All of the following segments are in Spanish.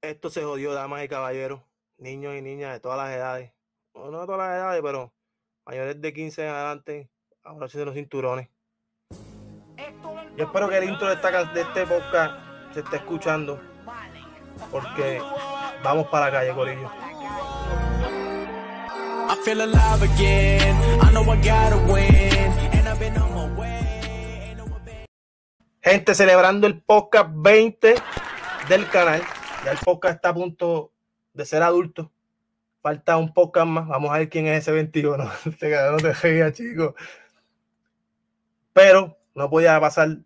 Esto se jodió, damas y caballeros, niños y niñas de todas las edades. No, no de todas las edades, pero mayores de 15 en adelante, ahora sí de los cinturones. Yo espero que el intro de, esta, de este podcast se esté escuchando, porque vamos para la calle, Corillo. Gente celebrando el podcast 20 del canal. Ya el podcast está a punto de ser adulto. Falta un podcast más. Vamos a ver quién es ese 21. Este no te reía, chico. Pero no podía pasar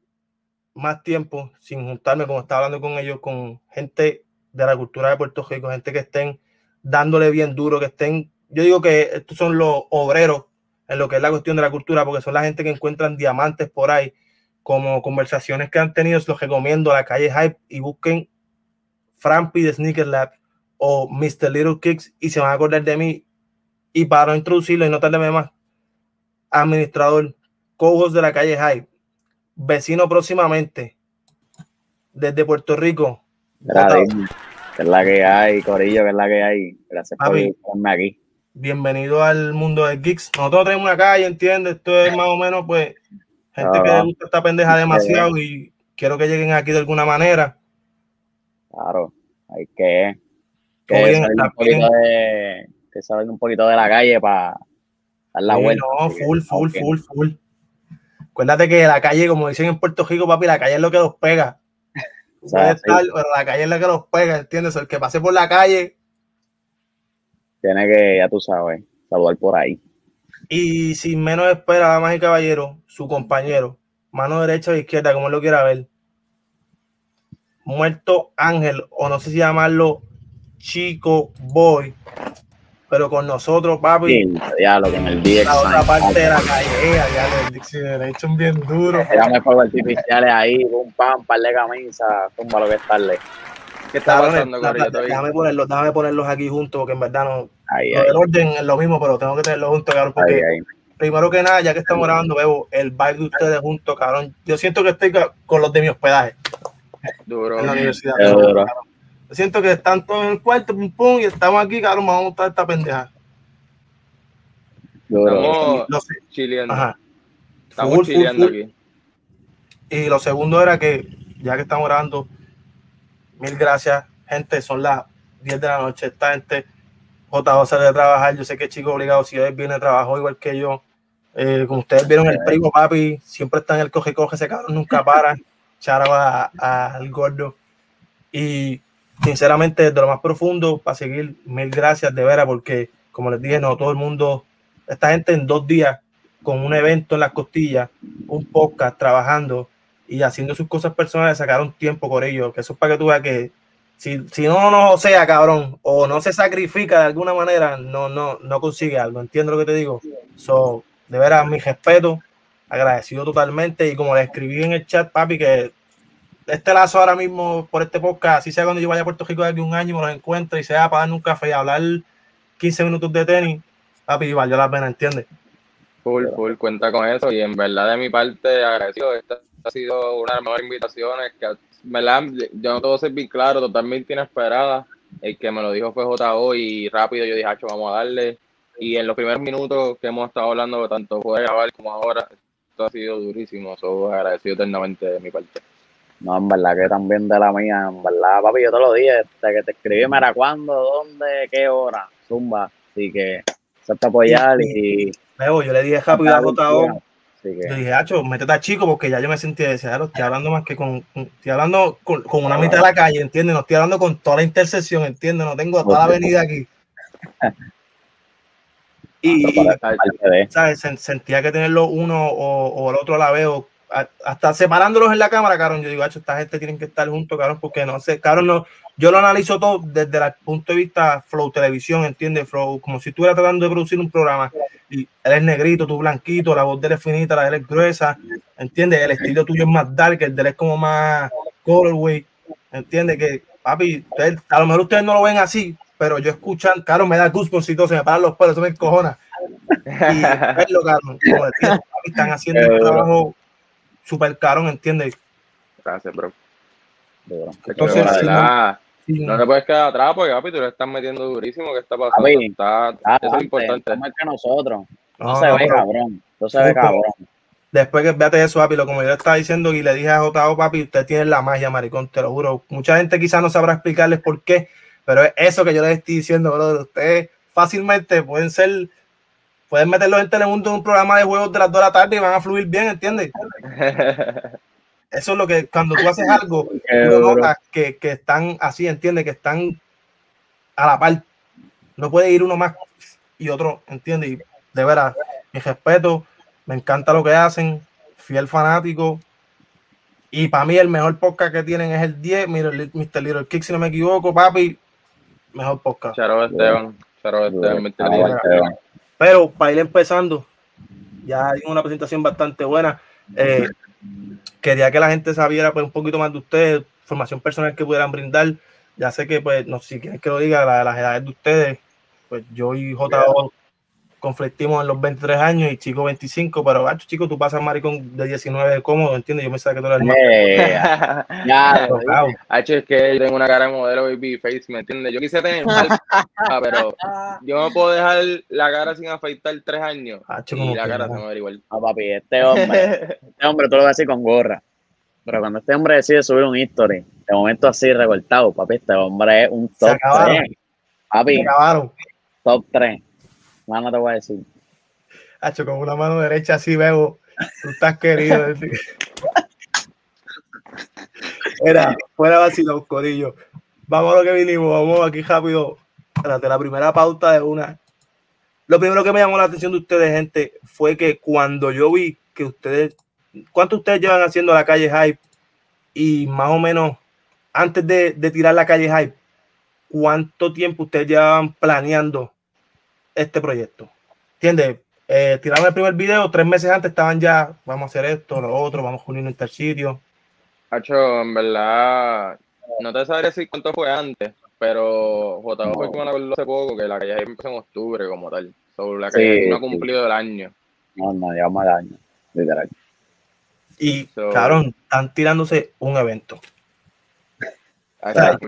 más tiempo sin juntarme, como estaba hablando con ellos, con gente de la cultura de Puerto Rico, gente que estén dándole bien duro, que estén, yo digo que estos son los obreros en lo que es la cuestión de la cultura, porque son la gente que encuentran diamantes por ahí, como conversaciones que han tenido, los recomiendo a la calle Hype y busquen Frampi de Sneaker Lab o Mr. Little Kicks y se van a acordar de mí. Y para no introducirlo y no tardarme más, administrador, cojos de la calle Hype, vecino próximamente desde Puerto Rico. que es la que hay, Corillo, que es la que hay. Gracias por estarme aquí. Bienvenido al mundo de geeks. Nosotros tenemos una calle, ¿entiendes? Esto es más o menos, pues, gente que le gusta esta pendeja demasiado y quiero que lleguen aquí de alguna manera. Claro, hay que, que, salir, un poquito de, que salir un poquito de la calle para dar la vuelta. No, full, full, full, full. Acuérdate que la calle, como dicen en Puerto Rico, papi, la calle es lo que los pega. O sea, pero la calle es lo que los pega, ¿entiendes? El que pase por la calle. Tiene que, ya tú sabes, saludar por ahí. Y sin menos espera, damas y caballeros, su compañero, mano derecha o izquierda, como él lo quiera ver, Muerto Ángel, o no sé si llamarlo Chico Boy, pero con nosotros, papi. Sí, ya lo que en el día. La otra parte de la calle, ya el Dixon bien duro. Érame fuegos artificiales ahí, un pan, par de camisas, tumba lo que es tarde. ¿Qué está pasando, déjame, ponerlos, déjame ponerlos aquí juntos, porque en verdad no. Ahí, El orden es lo mismo, pero tengo que tenerlos juntos, cabrón, porque primero que nada, ya que estamos grabando, veo el vibe de ustedes juntos, cabrón. Yo siento que estoy con los de mi hospedaje. Duro. En la universidad. Siento que están todos en el cuarto, pum, pum, y estamos aquí, cabrón, vamos a montar esta pendeja. Estamos chileando. Estamos chileando aquí. Y lo segundo era que, ya que estamos grabando, mil gracias, gente, son las 10 de la noche, esta gente, J.O. sale de trabajar, yo sé que chico obligado, si hoy viene a trabajar igual que yo, eh, como ustedes vieron, el primo papi siempre está en el coge-coge, ese cabrón nunca para charaba al gordo. Y sinceramente, desde lo más profundo, para seguir, mil gracias de veras, porque como les dije, no todo el mundo, esta gente en dos días, con un evento en las costillas, un podcast, trabajando y haciendo sus cosas personales, sacaron tiempo por ello, que eso es para que tú veas que si, si no, no sea cabrón, o no se sacrifica de alguna manera, no, no, no consigue algo. ¿Entiendes lo que te digo? So, de veras, mi respeto agradecido totalmente. Y como le escribí en el chat, papi, que este lazo ahora mismo por este podcast, así sea cuando yo vaya a Puerto Rico de aquí un año, me lo encuentre y sea para darme un café y hablar 15 minutos de tenis, papi, valió la pena, ¿entiendes? Full, full, cuenta con eso. Y en verdad, de mi parte, agradecido. Esta ha sido una de las mejores invitaciones que, ¿verdad? Yo no todo ser bien claro, totalmente inesperada. El que me lo dijo fue JO y rápido yo dije, vamos a darle. Y en los primeros minutos que hemos estado hablando, tanto fue grabar como ahora, ha sido durísimo. Soy agradecido eternamente de mi parte. No, en verdad que también de la mía, en verdad, papi, yo te lo dije, desde que te escribí, era cuándo, dónde, qué hora, zumba. Así que, se te apoyar y. Luego, yo le dije rápido a Gotao. Yo dije, Hacho, métete a chico porque ya yo me sentí deseado. Estoy hablando más que con. Estoy hablando con, con una mitad de la calle, ¿entiendes? No estoy hablando con toda la intersección, ¿entiendes? No tengo toda la avenida aquí. Y, ¿sabes? sentía que tenerlo uno o, el otro a la vez, o hasta separándolos en la cámara, cabrón. Yo digo, esta gente tiene que estar juntos, cabrón, porque no sé, cabrón, no, yo lo analizo todo desde el punto de vista Flow Televisión, ¿entiendes? Flow, como si estuviera tratando de producir un programa y él es negrito, tú blanquito, la voz de él es finita, la de él es gruesa, ¿entiendes? El estilo tuyo es más dark, el de él es como más colorway, ¿entiendes? Que, papi, a lo mejor ustedes no lo ven así, pero yo escuchan, claro, me da goosebumps y todo, se me paran los pelos, eso me encojona. Y verlo, cabrón, como están haciendo un trabajo súper caro, ¿entiendes? Gracias, bro. Entonces, no te puedes quedar atrás porque, papi, tú le estás metiendo durísimo. ¿Qué está pasando? está, eso es importante. Más que nosotros. No, se ve cabrón. No se ve cabrón. Después que véate eso, papi, lo como yo le estaba diciendo y le dije a JO, papi, usted tiene la magia, maricón, te lo juro. Mucha gente quizás no sabrá explicarles por qué, pero es eso que yo les estoy diciendo, brother. Ustedes fácilmente pueden ser, pueden meterlos en Telemundo en un programa de juegos de las 2 de la tarde y van a fluir bien, ¿entiendes? Eso es lo que cuando tú haces algo, tú notas que, que están así, ¿entiendes? Que están a la par. No puede ir uno más y otro, ¿entiendes? Y de veras, mi respeto, me encanta lo que hacen, fiel fanático. Y para mí el mejor podcast que tienen es el 10, Mr. Little Kick, si no me equivoco, papi, mejor podcast. Charo Esteban, Charo Esteban, Pero para ir empezando, ya hay una presentación bastante buena. Eh, quería que la gente sabiera pues, un poquito más de ustedes, formación personal que pudieran brindar. Ya sé que, pues, no sé si quieren que lo diga, las edades de ustedes, pues yo y JO conflictimos en los 23 años y chico 25, pero gacho, chico, tú pasas maricón de 19 cómodo, ¿entiendes? Yo me sabía que tú eras más. Yeah. ya, Hacho, es que tengo una cara de modelo baby face, ¿me entiendes? Yo quise tener pero yo no puedo dejar la cara sin afeitar tres años y la cara se me va a igual. No, papi, este hombre, este hombre tú lo ves así con gorra. Pero cuando este hombre decide subir un history, de momento así recortado, papi, este hombre es un top 3. Papi, top 3 no te voy a decir. Hacho, con una mano derecha así veo, tú estás querido. Era, fuera vacilón, corillo. Vamos a lo que vinimos, vamos aquí rápido. Espérate, la primera pauta de una. Lo primero que me llamó la atención de ustedes, gente, fue que cuando yo vi que ustedes, ¿cuánto ustedes llevan haciendo la calle Hype? Y más o menos, antes de, de tirar la calle Hype, ¿cuánto tiempo ustedes llevan planeando este proyecto. ¿Entiendes? Eh, tiraron el primer video, tres meses antes estaban ya, vamos a hacer esto, lo otro, vamos a unir en tal sitio. Hacho, en verdad, no te sabría decir cuánto fue antes, pero JO fue como la hace poco, que la calle empezó en octubre como tal. Sobre la calle no ha cumplido el año. No, no, llevamos el año, literal. Y, claro, están tirándose un evento. O sea,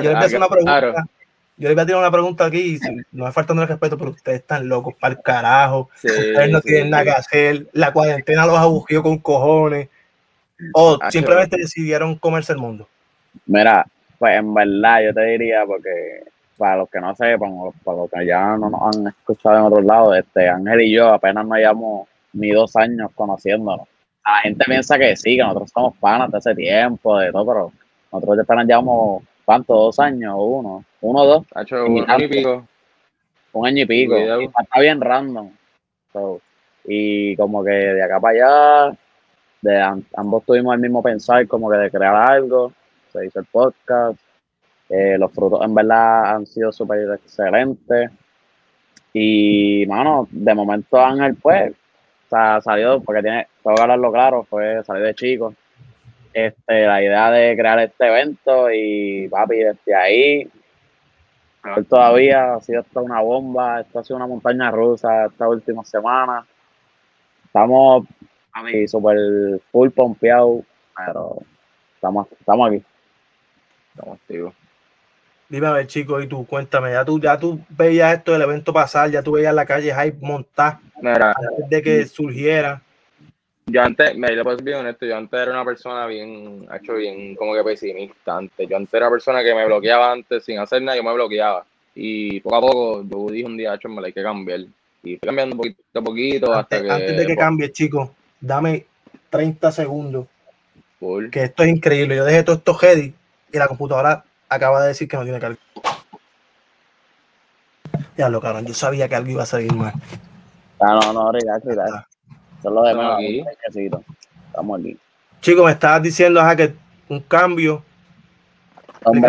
yo les voy una pregunta yo le voy a tirar una pregunta aquí, no me faltando el respeto, pero ustedes están locos para el carajo. ustedes no tienen nada que hacer. La cuarentena los abugió con cojones. O ah, simplemente decidieron comerse el mundo. Mira, pues en verdad yo te diría, porque para los que no sepan, para los que ya no nos han escuchado en otros lados, este, Ángel y yo apenas no llevamos ni dos años conociéndonos. La gente piensa que sí, que nosotros somos panas de ese tiempo, de todo, pero nosotros apenas llevamos ¿Cuánto? ¿Dos años o uno? ¿Uno o dos? un año y pico. Un año y pico. está bien random. y como que de acá para allá, de, ambos tuvimos el mismo pensar, como que de crear algo. Se hizo el podcast. Eh, los frutos en verdad han sido súper excelentes. Y, mano, de momento Ángel, pues, o sea, salió, porque tiene, tengo que hablarlo claro, fue salir de chico este, la idea de crear este evento y papi, desde ahí, todavía ha sido esto una bomba, esto ha sido una montaña rusa esta última semana. Estamos, a mí, súper full pompeado, pero estamos, estamos aquí. Estamos activos. Dime a ver, chico, y tú, cuéntame, ya tú, ya tú veías esto del evento pasar, ya tú veías la calle Hype montar antes de que surgiera yo antes, me le puedo ser bien honesto, yo antes era una persona bien, hecho bien como que pesimista antes. Yo antes era una persona que me bloqueaba antes sin hacer nada, yo me bloqueaba. Y poco a poco yo dije un día, hecho, me la hay que cambiar. Y fui cambiando poquito a poquito antes, hasta que. Antes de que cambie, chicos, dame 30 segundos. Que esto es increíble. Yo dejé todo esto ready y la computadora acaba de decir que no tiene carga. Ya lo cabrón, yo sabía que algo iba a salir mal. Ah, no, no, relax, relax. Solo de aquí. Estamos aquí. Chico, me estabas diciendo que un cambio. un,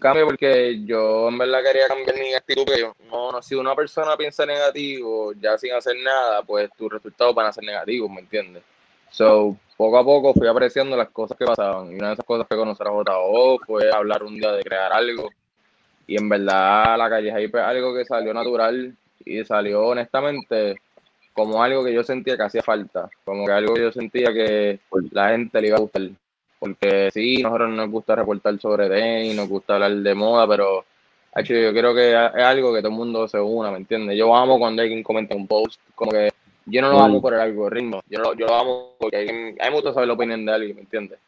cambio porque yo en verdad quería cambiar mi actitud, que yo, no, no, si una persona piensa negativo, ya sin hacer nada, pues tus resultados van a ser negativos, ¿me entiendes? So, poco a poco fui apreciando las cosas que pasaban. Y una de esas cosas que conocer a JO fue hablar un día de crear algo. Y en verdad la calle ahí fue algo que salió natural y salió honestamente como algo que yo sentía que hacía falta, como que algo que yo sentía que la gente le iba a gustar. Porque sí, nosotros nos gusta reportar sobre tenis, nos gusta hablar de moda, pero yo creo que es algo que todo el mundo se una, ¿me entiendes? Yo amo cuando alguien comenta un post, como que yo no lo amo por el algoritmo, yo lo, yo lo amo porque a mí me gusta saber la opinión de alguien, ¿me entiendes?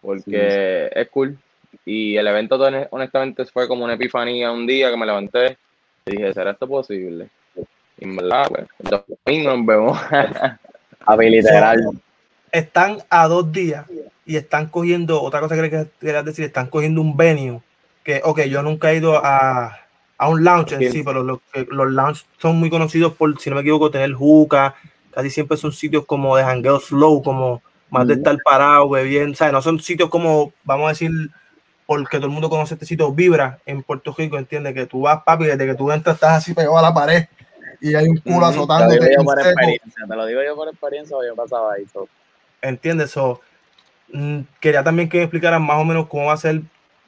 Porque es cool. Y el evento, honestamente, fue como una epifanía un día que me levanté y dije, ¿será esto posible? Y en verdad, pues, domingo nos vemos. A literal. Están a dos días y están cogiendo, otra cosa que querías decir, están cogiendo un venue que, ok, yo nunca he ido a, a un lounge en sí, pero los, los lounge son muy conocidos por, si no me equivoco, tener juca, casi siempre son sitios como de hangueo slow, como más de estar parado, bien, ¿sabes? No son sitios como, vamos a decir, porque todo el mundo conoce este sitio Vibra en Puerto Rico, entiende que tú vas, papi, desde que tú entras estás así pegado a la pared y hay un culo azotando. Te, te lo digo yo por experiencia, yo pasaba ahí. ¿Entiendes? So, mm, quería también que me explicaran más o menos cómo va a ser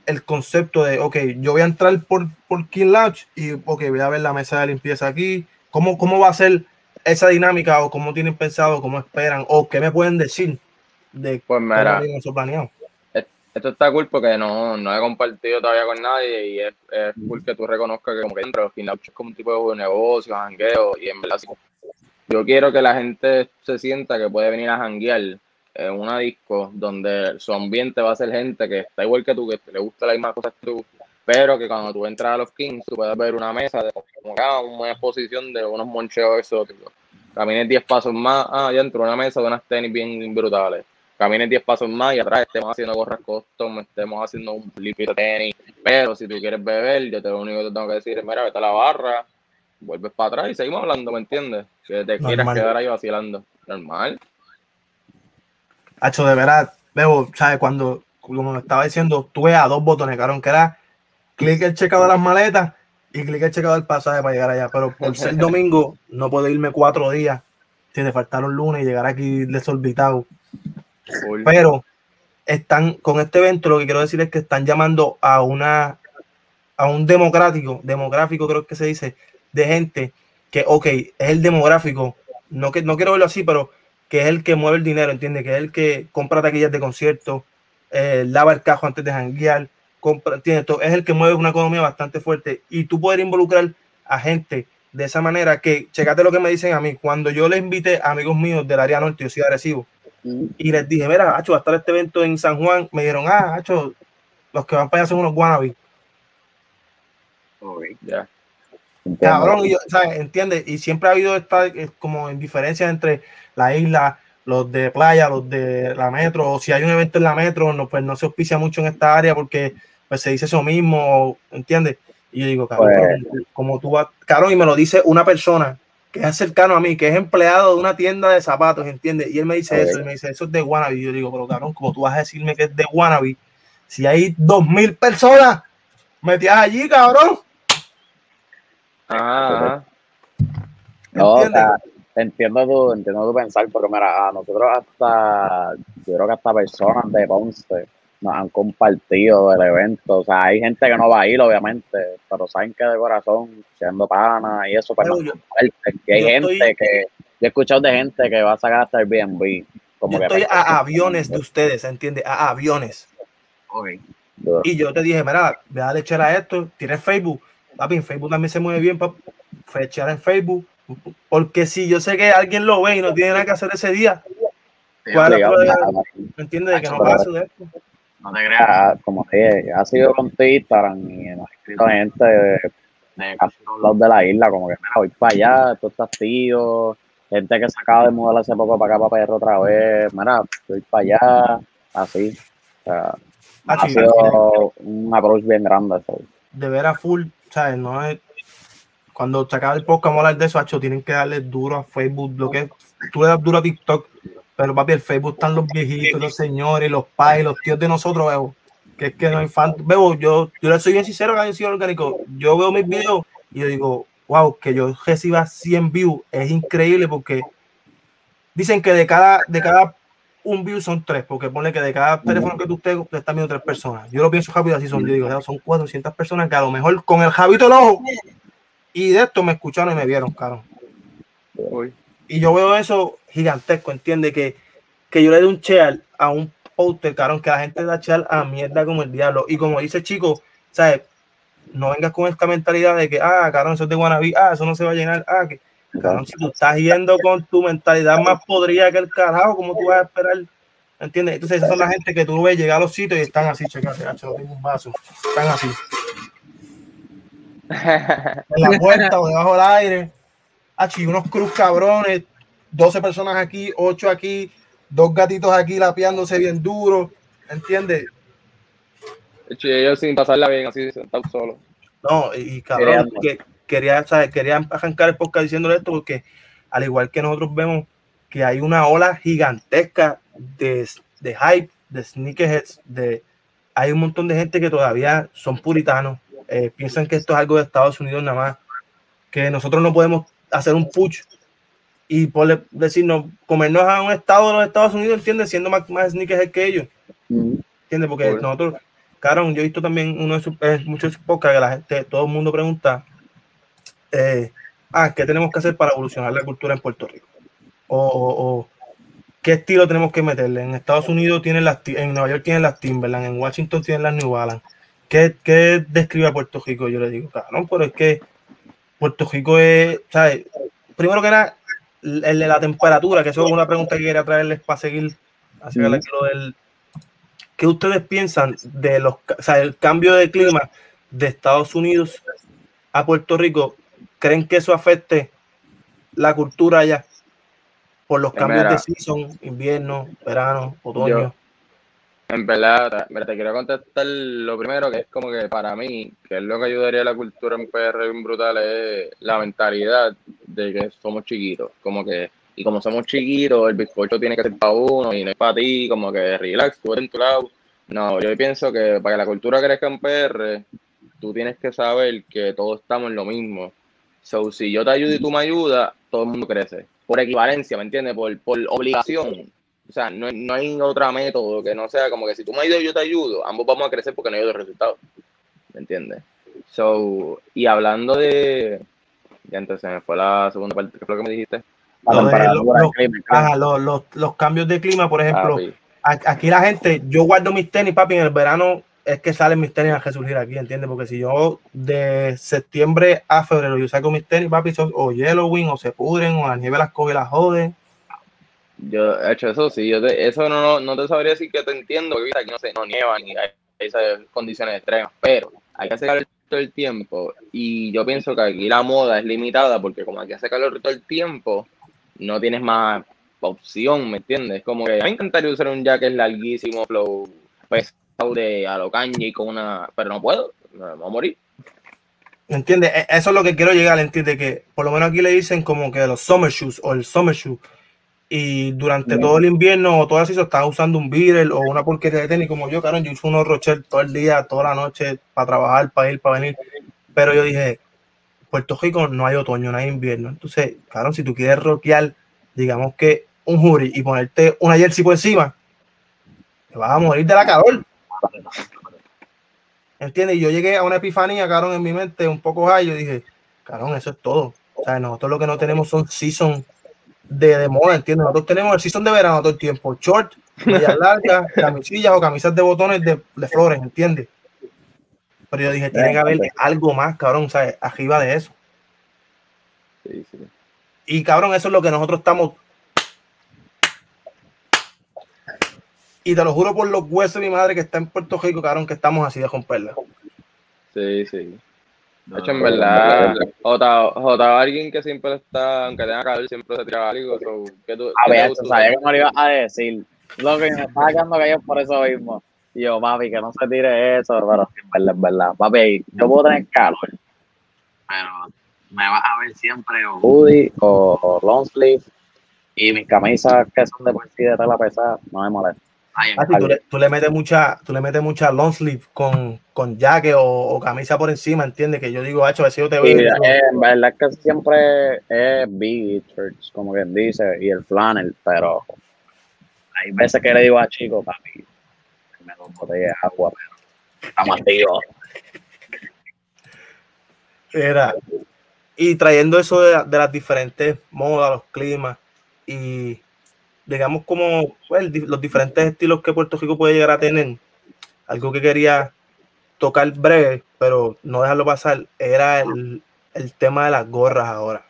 el concepto de, ok, yo voy a entrar por, por King Lounge y, ok, voy a ver la mesa de limpieza aquí. ¿Cómo, cómo va a ser esa dinámica o cómo tienen pensado, cómo esperan o qué me pueden decir de pues mira, eso planeado? Esto está cool porque no, no he compartido todavía con nadie y es, es cool que tú reconozcas que como que dentro Lounge es como un tipo de negocio, jangueo y en verdad yo quiero que la gente se sienta que puede venir a janguear en una disco donde su ambiente va a ser gente que está igual que tú, que le gusta las mismas cosas que tú, pero que cuando tú entras a los Kings, tú puedes ver una mesa de como una exposición de unos moncheos exóticos. Camines 10 pasos más, ah, ya entró una mesa de unas tenis bien brutales. Camines 10 pasos más y atrás estemos haciendo gorras custom, estemos haciendo un flip de tenis. Pero si tú quieres beber, yo te lo único que te tengo que decir es, mira, vete a la barra, vuelves para atrás y seguimos hablando, ¿me entiendes? Que te quieras quedar ahí vacilando. Normal. Hacho, de verdad, veo, ¿sabes? Cuando, como estaba diciendo, tuve a dos botones, cabrón, que era clic el checado de las maletas y clic el checado del pasaje para llegar allá. Pero por ser domingo, no puedo irme cuatro días. Tiene faltar un lunes y llegar aquí desorbitado. Pero están con este evento, lo que quiero decir es que están llamando a una a un democrático, demográfico creo que se dice, de gente que, ok, es el demográfico, no, que, no quiero verlo así, pero que es el que mueve el dinero, entiende, que es el que compra taquillas de conciertos, eh, lava el cajo antes de janguear, compra, entiende, es el que mueve una economía bastante fuerte. Y tú poder involucrar a gente de esa manera que, checate lo que me dicen a mí, cuando yo les invité a amigos míos del área norte, yo soy agresivo, y les dije, mira, Hacho, va a estar este evento en San Juan, me dijeron, ah, Hacho, los que van para allá son unos guanabis. ya. Cabrón, y yo, ¿sabes? ¿Entiendes? Y siempre ha habido esta eh, como indiferencia entre la isla, los de playa, los de la metro, o si hay un evento en la metro, no, pues no se auspicia mucho en esta área porque pues se dice eso mismo, ¿entiendes? Y yo digo, cabrón, pues como tú vas, cabrón, y me lo dice una persona que es cercano a mí, que es empleado de una tienda de zapatos, ¿entiendes? Y él me dice eso, y me dice, eso es de Wannabe. Y yo digo, pero cabrón, como tú vas a decirme que es de Wannabe, si hay dos mil personas metidas allí, cabrón. Ajá. No, o sea, entiendo tu, entiendo tu pensar, porque mira, a nosotros hasta, yo creo que hasta personas de Ponce nos han compartido el evento. O sea, hay gente que no va a ir, obviamente, pero saben que de corazón, siendo pana y eso, pero, que hay gente que, yo he escuchado de gente que va a sacar hasta el BNB. Como yo estoy a aviones de ustedes, ¿entiendes? A aviones. Y yo te dije, mira, ve a echar a esto, tienes Facebook. Papi, en Facebook también se mueve bien, para echar en Facebook porque si yo sé que alguien lo ve y no tiene nada que hacer ese día, ¿cuál es ¿Entiendes? Que no pasa de esto. No te creas, como dije, ha sido con tu Instagram y nos ha escrito gente de, casi todos lados de la isla, como que mira, voy para allá, tú estás tío, gente que se acaba de mudar hace poco para acá para allá otra vez, mira, voy para allá, así. O sea, ah, ha sido un approach bien grande. Eso. De ver a full, ¿sabes? No es cuando se acaba el podcast, vamos a hablar de eso, Hacho, tienen que darle duro a Facebook, lo que tú le das duro a TikTok, pero papi, el Facebook están los viejitos, los señores, los padres, los tíos de nosotros, veo, que es que no hay fan, veo, yo, yo le soy bien sincero, que sido orgánico, yo veo mis videos y yo digo, wow, que yo reciba 100 views, es increíble porque dicen que de cada, de cada un view son tres, porque pone que de cada teléfono que tú tengas, te están viendo tres personas. Yo lo pienso rápido, así son, yo digo, son 400 personas que a lo mejor con el Javito el ojo y de esto me escucharon y me vieron, caro. Y yo veo eso gigantesco, entiende que, que yo le dé un share a un posters, cabrón, que la gente da echar a mierda como el diablo. Y como dice chico, ¿sabes? No vengas con esta mentalidad de que, ah, cabrón, eso es de Guanabí, ah, eso no se va a llenar, ah, que, cabrón, si tú estás yendo con tu mentalidad más podrida que el carajo, ¿cómo tú vas a esperar? ¿Entiendes? Entonces, esas son la gente que tú ves llegar a los sitios y están así, checate, no tengo un vaso, están así. en la puerta o debajo del aire. Aquí, unos cruz cabrones, 12 personas aquí, 8 aquí, dos gatitos aquí lapeándose bien duro, ¿entiendes? ellos sin pasarla bien, así sentados solos. No, y cabrón, que, quería, ¿sabes? quería arrancar el podcast diciéndole esto porque al igual que nosotros vemos que hay una ola gigantesca de, de hype, de sneakerheads, de hay un montón de gente que todavía son puritanos, eh, piensan que esto es algo de Estados Unidos nada más, que nosotros no podemos hacer un push y por decirnos, comernos a un estado de los Estados Unidos, ¿entiendes? Siendo más, más sneakers que ellos. ¿Entiendes? Porque nosotros, claro, yo he visto también uno de sus, muchos podcasts que la gente, todo el mundo pregunta, eh, ah, ¿qué tenemos que hacer para evolucionar la cultura en Puerto Rico? O, o, qué estilo tenemos que meterle. En Estados Unidos tienen las, en Nueva York tienen las Timberland, en Washington tienen las New Balance. ¿Qué, qué describe a Puerto Rico? Yo le digo, claro, pero es que Puerto Rico es, ¿sabes? Primero que nada, el de la temperatura, que eso es una pregunta que quería traerles para seguir hacia lo del. ¿Qué ustedes piensan de los, o sea, el cambio de clima de Estados Unidos a Puerto Rico? ¿Creen que eso afecte la cultura allá? Por los cambios de season, invierno, verano, otoño. En verdad, te quiero contestar lo primero, que es como que para mí, que es lo que ayudaría a la cultura en PR brutal, es la mentalidad de que somos chiquitos. Como que, y como somos chiquitos, el bizcocho tiene que ser para uno y no es para ti, como que relax, tú en tu lado. No, yo pienso que para que la cultura crezca en PR, tú tienes que saber que todos estamos en lo mismo. So, si yo te ayudo y tú me ayudas, todo el mundo crece. Por equivalencia, ¿me entiendes? Por, por obligación o sea, no, no, hay otro método que no sea como que si tú me ayudas, yo te ayudo, ambos vamos a crecer porque no hay otro resultado. ¿Me entiendes? So, y hablando de. Ya entonces me fue la segunda parte, ¿qué fue lo que me dijiste? los, cambios de clima, por ejemplo. Ah, aquí la gente, yo guardo mis tenis, papi, en el verano es que salen mis tenis a resurgir aquí, ¿entiendes? Porque si yo de septiembre a febrero yo saco mis tenis, papi, o yellowing, o se pudren, o la nieve las coge y las jode yo he hecho eso, sí, yo eso no, no, te sabría decir que te entiendo, porque aquí no se no nieva ni hay esas condiciones extremas, pero hay que hacer calor todo el tiempo y yo pienso que aquí la moda es limitada porque como aquí hace calor todo el tiempo, no tienes más opción, ¿me entiendes? Como que a mí me encantaría usar un jacket larguísimo, flow, pesado de a y con una, pero no puedo, me voy a morir. ¿Entiendes? E, eso es lo que quiero llegar, entiende que por lo menos aquí le dicen como que los summer shoes o el summer shoe y durante todo el invierno o todo así se estaba usando un Beatle o una porquería de tenis como yo, claro, yo uso unos Rocher todo el día, toda la noche para trabajar, para ir, para venir. Pero yo dije, Puerto Rico no hay otoño, no hay invierno. Entonces, claro, si tú quieres rockear, digamos que un jury y ponerte una jersey por encima, te vas a morir de la calor. ¿Entiendes? Y yo llegué a una epifanía, cabrón, en mi mente un poco high. Yo dije, cabrón, eso es todo. O sea, nosotros lo que no tenemos son season de, de moda, ¿entiendes? Nosotros tenemos el season de verano todo el tiempo, short, medias largas, camisillas o camisas de botones de, de, flores, ¿entiendes? Pero yo dije, tiene que haber algo más, cabrón, ¿sabes? Arriba de eso. Sí, sí. Y cabrón, eso es lo que nosotros estamos. Y te lo juro por los huesos de mi madre que está en Puerto Rico, cabrón, que estamos así de romperla. Sí, sí. De hecho, en verdad, J, J, alguien que siempre está, aunque tenga calor, siempre se tira algo. So, ¿qué tú, a ver, sabía que me lo ibas a decir. Lo que me estaba quedando callado por eso mismo. Y yo, papi, que no se tire eso, pero en verdad, en verdad. Papi, yo puedo tener calor, pero me vas a ver siempre o hoodie o, long sleeve y mis camisas que son de por sí de tela pesada, no me molesta. Ah, tú, le, tú, le, metes mucha, tú le metes mucha long sleeve con, con jacket o, camisa por encima, ¿entiendes? Que yo digo, ver si yo te veo. en verdad que siempre es big shirts, como quien dice, y el flannel, pero hay veces que le digo a chicos, papi, me doy botella de agua, pero estamos activos. Era, y trayendo eso de, de las diferentes modas, los climas, y digamos, como pues, los diferentes estilos que Puerto Rico puede llegar a tener, algo que quería tocar breve, pero no dejarlo pasar, era el, el tema de las gorras ahora.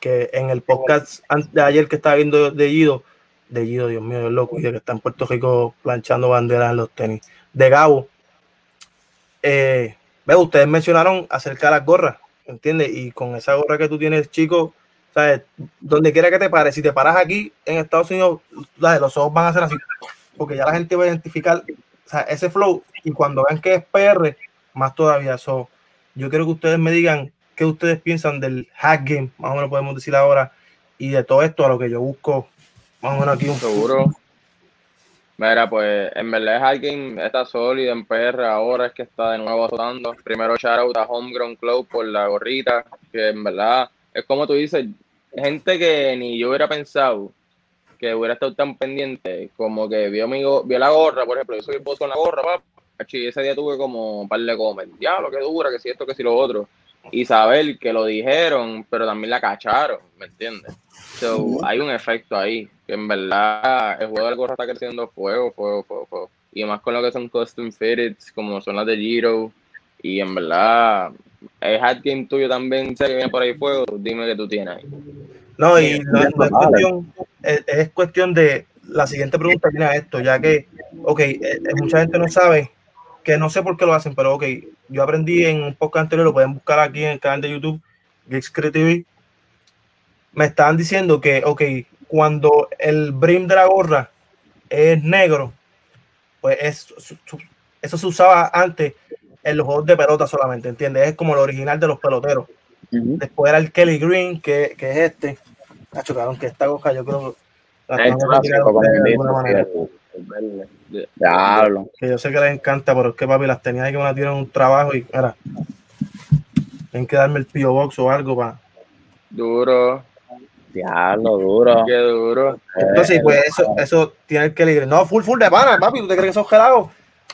Que en el podcast de ayer que estaba viendo de Guido, de Guido, Dios mío, es loco, y de que está en Puerto Rico planchando banderas en los tenis, de Gabo, eh, ve, ustedes mencionaron acerca de las gorras, ¿entiendes? Y con esa gorra que tú tienes, chico, Donde quiera que te pares, si te paras aquí en Estados Unidos, los ojos van a ser así, porque ya la gente va a identificar ese flow y cuando vean que es PR, más todavía. eso yo quiero que ustedes me digan qué ustedes piensan del hack game, más o menos podemos decir ahora, y de todo esto a lo que yo busco, más o menos aquí seguro. Mira, pues en verdad hack game está sólido en PR, ahora es que está de nuevo azotando. Primero shout out a Homegrown Club por la gorrita, que en verdad es como tú dices, gente que ni yo hubiera pensado que hubiera estado tan pendiente, como que vio, mi, vio la gorra, por ejemplo, yo soy el con la gorra, papá, ese día tuve como un par de comer, ya lo que dura, que si esto, que si lo otro, y saber que lo dijeron, pero también la cacharon, ¿me entiendes? So, hay un efecto ahí, que en verdad el juego de la gorra está creciendo fuego, fuego, fuego, fuego. Y más con lo que son custom fitted, como son las de Giro, y en verdad, el game tuyo también sé que viene por ahí fuego, dime que tú tienes ahí. No, y no, es, cuestión, es, cuestión de la siguiente pregunta viene a esto, ya que, ok, eh, eh, mucha gente no sabe, que no sé por qué lo hacen, pero ok, yo aprendí en un podcast anterior, lo pueden buscar aquí en el canal de YouTube, Geeks TV, me estaban diciendo que, ok, cuando el brim de la gorra es negro, pues es, eso se usaba antes en los juegos de pelota solamente, ¿entiendes? Es como el original de los peloteros. Después era el Kelly Green, que, que es este. Ha chocado que esta hoja yo creo Diablo. Que yo sé que les encanta, pero es que papi las tenía ahí que me las dieron un trabajo y era. Tienen que darme el Pio Box o algo para. Duro. Diablo, duro. Qué duro. Entonces, pues eso, eso tiene que libre. No, full, full de pana, papi. ¿Tú te crees que son gelados?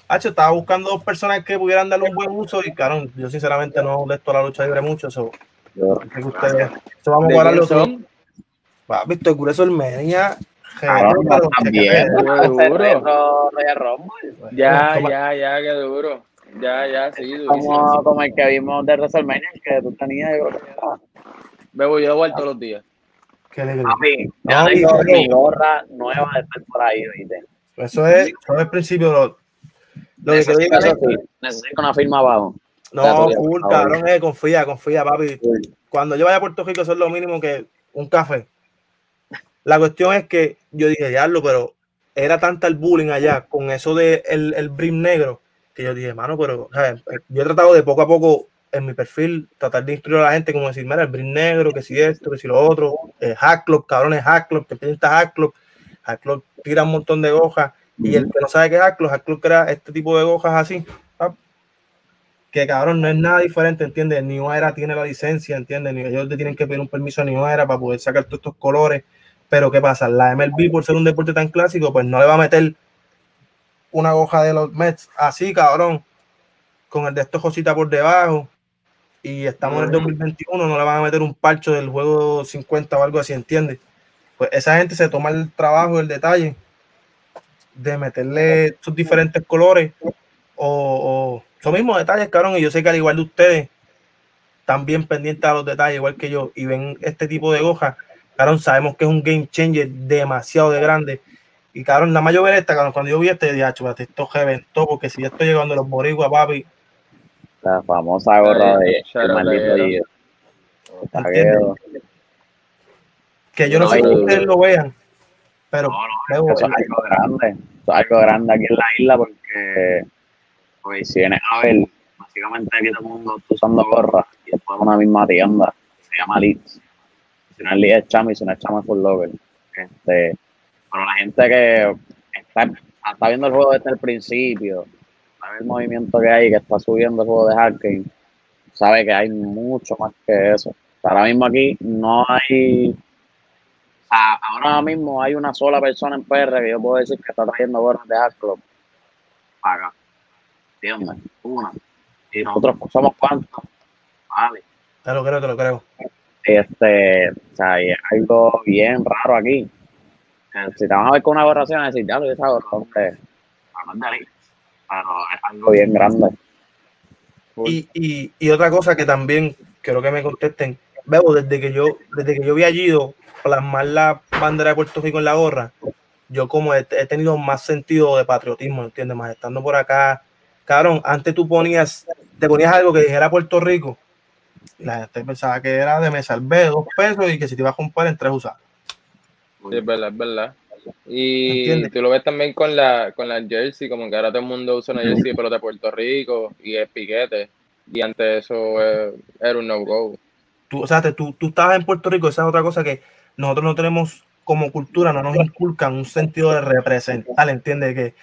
Hacho, estaba buscando dos personas que pudieran darle un buen uso y, claro, yo sinceramente no le esto la lucha libre mucho. Eso, ustedes, eso vamos a guardarlo todo. Papi, esto es el media. Ya, ya, ya, qué duro. Ya, ya, sí. Como, como el que vimos de WrestleMania, que tú tenías. Bebo yo vuelto todos los días. Qué ya no, mi gorra nueva de estar por ahí, ¿viste? Eso es, eso es el principio. Lo, lo necesito, que es, necesito una firma abajo. No, full, cabrón, eh, confía, confía, papi. Cuando yo vaya a Puerto Rico, eso es lo mínimo que un café. La cuestión es que yo dije, diablo, pero era tanta el bullying allá con eso de el, el brim negro que yo dije, mano, pero yo he tratado de poco a poco en mi perfil tratar de instruir a la gente como decir, mira, el brim negro, que si esto, que si lo otro, el hack club, cabrones hack club, te pinta hack club, hack club tira un montón de hojas y el que no sabe qué es hack club, hack club crea este tipo de hojas así, que cabrón no es nada diferente, ¿entiendes? Ni era tiene la licencia, ¿entiendes? Ni ellos te tienen que pedir un permiso a Ni era para poder sacar todos estos colores pero ¿qué pasa? La MLB, por ser un deporte tan clásico, pues no le va a meter una hoja de los Mets así, cabrón, con el de estos cositas por debajo. Y estamos en el 2021, no le van a meter un parcho del juego 50 o algo así, ¿entiendes? Pues esa gente se toma el trabajo, el detalle de meterle sus diferentes colores o, o esos mismos detalles, cabrón. Y yo sé que al igual de ustedes, también pendientes a los detalles, igual que yo, y ven este tipo de hojas Cabrón, sabemos que es un game changer demasiado de grande. Y cabrón, nada más yo ver esta, cuando yo vi este, dije, ah, esto reventó, porque si ya estoy llegando a los boricuas, papi. La famosa gorra de el maldito Que yo no, sé si ustedes lo vean, pero eso es algo grande. Eso es algo grande aquí en la isla, porque pues, si vienes a ver, básicamente aquí todo el mundo está usando gorras y después una misma tienda, se llama Leeds si no es chamo y si no es chamo es full lover. Este, pero la gente que está, está viendo el juego desde el principio, sabe el movimiento que hay, que está subiendo el juego de hacking, sabe que hay mucho más que eso. Ahora mismo aquí no hay. Ahora mismo hay una sola persona en PR que yo puedo decir que está trayendo gorras de Hack Club. Paga. ¿Entiendes? Una. Y nosotros somos cuántos. Vale. Te lo creo, te lo creo. Este, o sea, hay algo bien raro aquí. Si te vas a ver con una gorra así, van a decir, ya lo esa gorra, hombre, pero es algo bien grande. Y, y, y otra cosa que también quiero que me contesten, Bebo, desde que yo, desde que yo vi allí plasmar la bandera de Puerto Rico en la gorra, yo como he, tenido más sentido de patriotismo, ¿entiendes? Más estando por acá. Cabrón, antes tú ponías, te ponías algo que dijera Puerto Rico, y la gente pensaba que era de me salvé dos pesos y que si te ibas a comprar en tres usados. Sí, es verdad, es verdad. Y tú lo ves también con la, con la jersey, como que ahora todo el mundo usa una jersey de pelota de Puerto Rico y es piquete. Y antes eso eh, era un no-go. Tú, o sea, tú, tú estabas en Puerto Rico, esa es otra cosa que nosotros no tenemos como cultura, no nos inculcan un sentido de representar, ¿entiendes? Que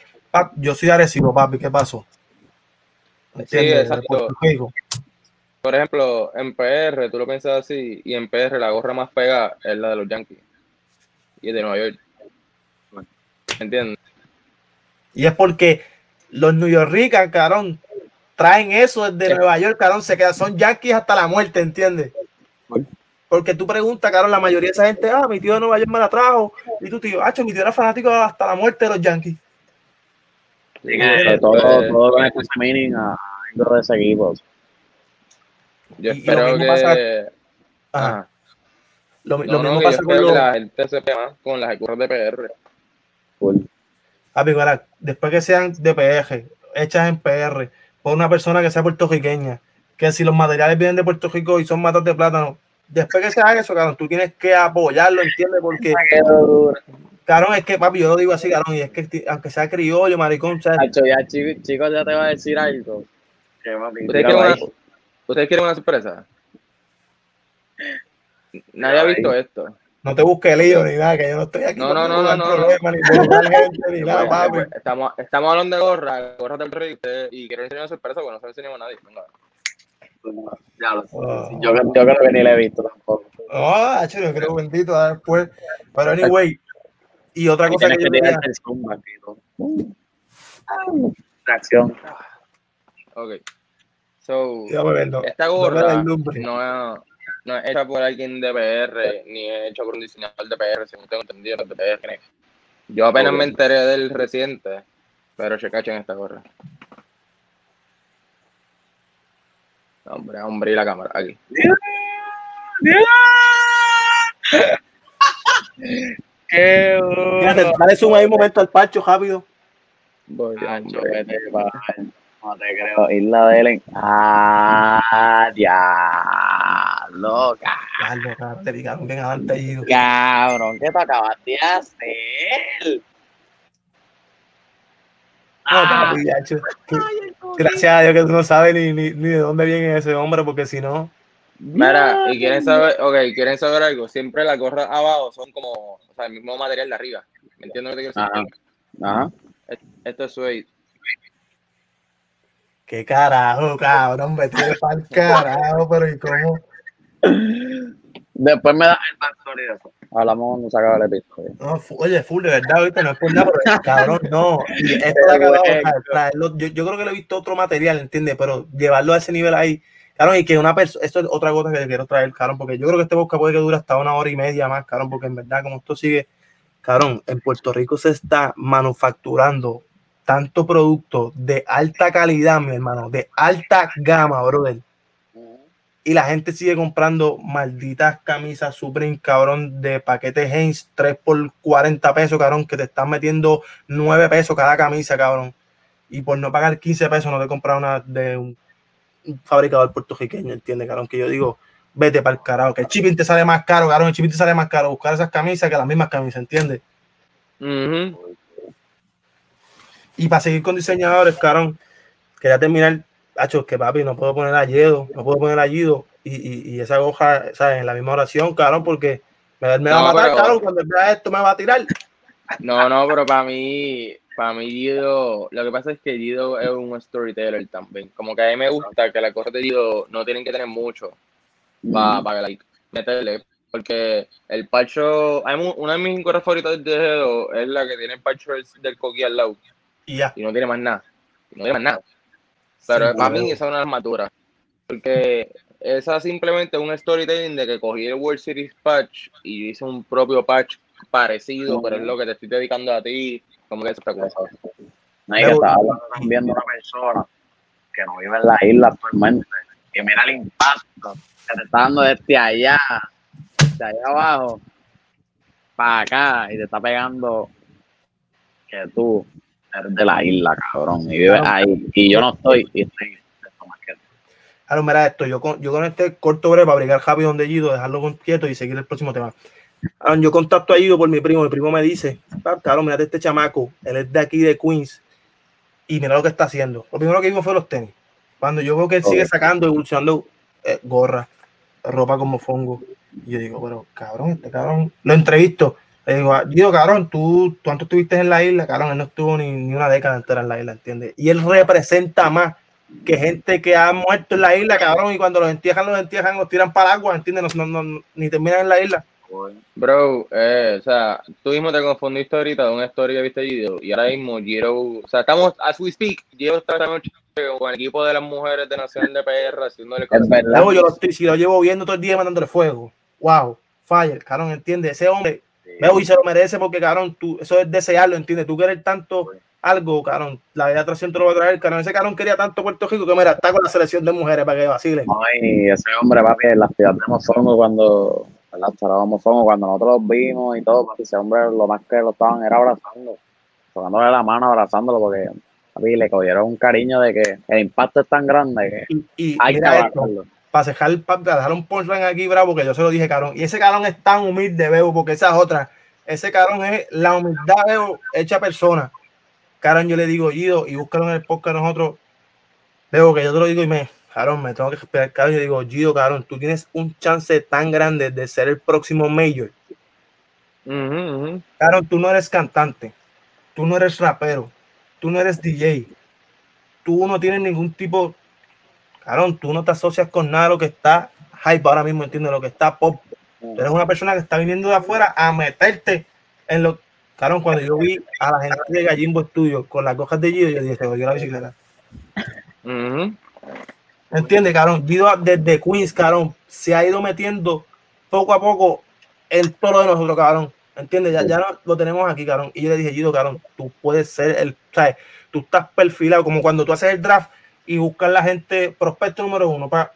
yo soy agresivo, papi, ¿qué pasó? ¿Entiendes? Sí, exacto. Por ejemplo, en PR, tú lo piensas así, y en PR la gorra más pega es la de los Yankees y de Nueva York. ¿Entiendes? Y es porque los New Yorkers, carón, traen eso desde Nueva York, carón, se quedan, son Yankees hasta la muerte, ¿entiendes? Porque tú preguntas, carón, la mayoría de esa gente, ah, mi tío de Nueva York me la trajo, y tú tío, ah, mi tío era fanático hasta la muerte de los Yankees. Sí, todo, todo con este meaning a de ese equipo. Yo espero que. Ajá. Lo, mismo pasa con la gente se pega con las curvas de PR. Cool. después que sean de PR, hechas en PR, por una persona que sea puertorriqueña, que si los materiales vienen de Puerto Rico y son matas de plátano, después que se haga eso, cabrón, tú tienes que apoyarlo, ¿entiendes? Porque, cabrón, es que, papi, yo lo digo así, cabrón, y es que aunque sea criollo, maricón, ¿sabes? ya, chicos, ya te voy a decir algo. ¿Ustedes quieren una sorpresa? Nadie ha visto esto. No te busques lío ni nada, que yo no estoy aquí. No, no, no, no, no. Estamos, estamos hablando de gorra, gorra del rey, y quiero enseñar una sorpresa porque no se lo enseñamos a nadie. Ya lo sé. Oh. Yo, yo, creo que ni la he visto tampoco. No, oh, yo creo bendito después. Pero anyway, y otra cosa que, que yo quería... Reacción. Ok. So, esta gorra no, no es hecha por alguien de PR, ni es hecha por un diseñador de PR, según tengo entendido, de PR. Yo apenas me enteré del reciente, pero se en esta gorra. Hombre, hombre, y la cámara, aquí. Qué Fíjate, dale zoom ahí un momento al pacho rápido. Voy, Pancho, vete, no te creo, Isla de Ellen. Ah, ya, loca. Ya, loca, te digan bien. Cabrón, ¿qué te acabas de hacer? Ah, papi, ya, Gracias a Dios que tú no sabes ni, ni, ni de dónde viene ese hombre, porque si no. Mira, y quieren saber, ok, quieren saber algo. Siempre las gorras abajo son como, o sea, el mismo material de arriba. ¿Me entiendes lo que te quiero decir? Ajá. Ajá. Esto es suede. ¿Qué carajo, cabrón? Me tiene para el carajo, pero ¿y cómo? Después me da el backstory de eso. Hablamos cuando se acaba el episodio. No, oye, full, de verdad, ahorita no es por nada, pero cabrón, no. esto acabado, yo, yo creo que le he visto otro material, ¿entiendes? Pero llevarlo a ese nivel ahí, cabrón, y que una persona, esto es otra cosa que quiero traer, cabrón, porque yo creo que este bosque puede que dure hasta una hora y media más, cabrón, porque en verdad, como esto sigue, cabrón, en Puerto Rico se está manufacturando tanto producto de alta calidad, mi hermano, de alta gama, brother. Y la gente sigue comprando malditas camisas Supreme, cabrón, de paquete Heinz, 3 por 40 pesos, cabrón, que te están metiendo 9 pesos cada camisa, cabrón. Y por no pagar 15 pesos no te compras una de un, fabricador puertorriqueño, ¿entiendes, cabrón? Que yo digo, vete para el carajo, que el shipping te sale más caro, cabrón, el shipping te sale más caro buscar esas camisas que las mismas camisas, ¿entiendes? Y para seguir con diseñadores, carón, quería terminar, hacho, que papi, no puedo poner a Yedo, no puedo poner a Yido y, y, esa hoja, ¿sabes? En la misma oración, carón, porque me, me va a matar, carón, cuando vea esto me va a tirar. No, no, pero para mí, para mí Yido, lo que pasa es que Yido es un storyteller también. Como que a mí me gusta que las cosas de Yido no tienen que tener mucho para, para like, meterle. Porque el parcho, una de mis cosas favoritas de Yido es la que tiene el parcho del coquí al lado y no tiene más nada. no tiene más nada. Pero para mí esa es una armadura. Porque esa simplemente es un storytelling de que cogí el World Series patch y hice un propio patch parecido, pero es lo que te estoy dedicando a ti, como que eso está cosa. No, hay que estar de una persona que no vive en la isla actualmente. Y mira el impacto que te está dando desde allá, desde allá abajo, para acá, y te está pegando que tú eres de la isla, cabrón, y vives ahí. Y yo no estoy, y estoy Claro, mira esto, yo con, yo con este corto breve para brigar rápido donde Gido, dejarlo quieto y seguir el próximo tema. yo contacto a Gido por mi primo, mi primo me dice, claro, mira este chamaco, él es de aquí de Queens, y mira lo que está haciendo. Lo primero que vimos fue los tenis. Cuando yo veo que él sigue sacando, evolucionando eh, gorra, ropa como fongo, y yo digo, pero cabrón, este cabrón, lo entrevisto. Le digo, digo, cabrón, ¿tú cuánto estuviste en la isla? Cabrón, él no estuvo ni, ni una década entera en la isla, ¿entiendes? Y él representa más que gente que ha muerto en la isla, cabrón, y cuando los entierran, los entierran, los tiran para el agua, ¿entiendes? No, no, ni terminan en la isla. Bro, eh, o sea, tú mismo te confundiste ahorita de una historia que viste video y ahora mismo Giro, o sea, estamos, as we speak, Giro está esta noche con el equipo de las mujeres de Nacional de PR haciéndole cosas. Yo lo estoy, si lo llevo viendo todo el día mandándole fuego. Wow, fire, cabrón, entiende, ese hombre, y se lo merece porque, cabrón, tú, eso es desearlo, entiende, tú quieres tanto algo, carón. La de atracción te lo va a traer, carón. Ese carón quería tanto Puerto Rico que mira, está con la selección de mujeres para que vacile. y ese hombre, papi, en la ciudad de Mofongo cuando, ¿verdad? Mofongo, cuando nosotros los vimos y todo, papi, ese hombre lo más que lo estaban era abrazando, tocándole la mano, abrazándolo, porque papi, le cogieron un cariño de que el impacto es tan grande que y, hay que abrazarlo. Para dejar, para dejar un punchline aquí, bravo, que yo se lo dije, carón. Y ese carón es tan humilde, veo, porque esa es otra. Ese carón es la humildad, veo, hecha persona Caron, yo le digo, Gido, y búscalo en el podcast nosotros. Veo que yo te lo digo y me, Caron, me tengo que esperar. Caron, yo digo, Gido, Caron, tú tienes un chance tan grande de ser el próximo mayor. Caron, tú no eres cantante, tú no eres rapero, tú no eres DJ, tú no tienes ningún tipo, Caron, tú no te asocias con nada de lo que está hype ahora mismo, entiendes, lo que está pop. Tú eres una persona que está viniendo de afuera a meterte en lo Carón, cuando yo vi a la gente de Gallimbo Studio con las cojas de Gido, yo dije, se volvió la bicicleta. Uh ¿Entiendes, Carón? Gido desde Queens, Carón, se ha ido metiendo poco a poco en todo lo de nosotros, Carón. ¿Entiendes? Ya, ya lo tenemos aquí, Carón. Y yo le dije, Gido, Carón, tú puedes ser el, ¿sabes? Tú estás perfilado como cuando tú haces el draft y buscas la gente prospecto número uno. Para,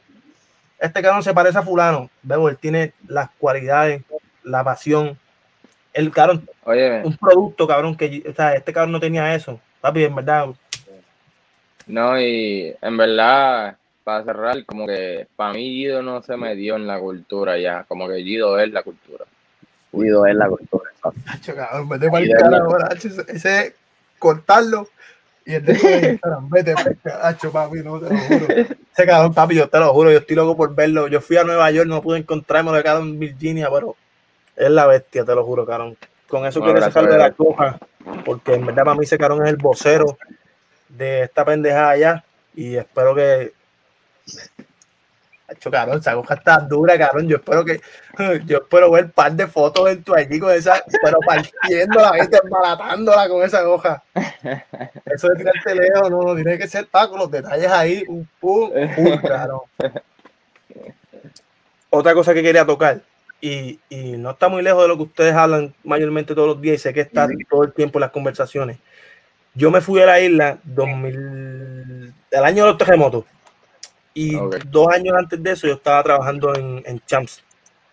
este Carón se parece a fulano. Veo, él tiene las cualidades, la pasión, el cabrón, un producto, cabrón, que o sea, este cabrón no tenía eso. Papi, en verdad. No, y en verdad, para cerrar, como que para mí Guido no se me dio en la cultura ya, como que Guido es la cultura. Guido es la cultura. Hacho, cabrón, cara ahora, ese cortarlo y el de vete, hacho, papi, no te lo juro. Ese cabrón, papi, yo te lo juro, yo estoy loco por verlo. Yo fui a Nueva York, no pude encontrarme, lo quedado en Virginia, pero es la bestia, te lo juro, Carón. Con eso quiere sacar de la coja, porque en verdad para mí ese Carón es el vocero de esta pendejada allá. Y espero que. Hecho, Carón, esa coja está dura, Carón. Yo espero que. Yo espero ver un par de fotos en tu allí con esa. Pero partiendo la gente, embaratándola con esa hoja. Eso de tirarte lejos, no, no, tiene que ser para con los detalles ahí. Un pum, pum, Carón. Otra cosa que quería tocar y, no está muy lejos de lo que ustedes hablan mayormente todos los días y sé que está todo el tiempo en las conversaciones. Yo me fui a la isla 2000, el año de los terremotos y dos años antes de eso yo estaba trabajando en, en Champs.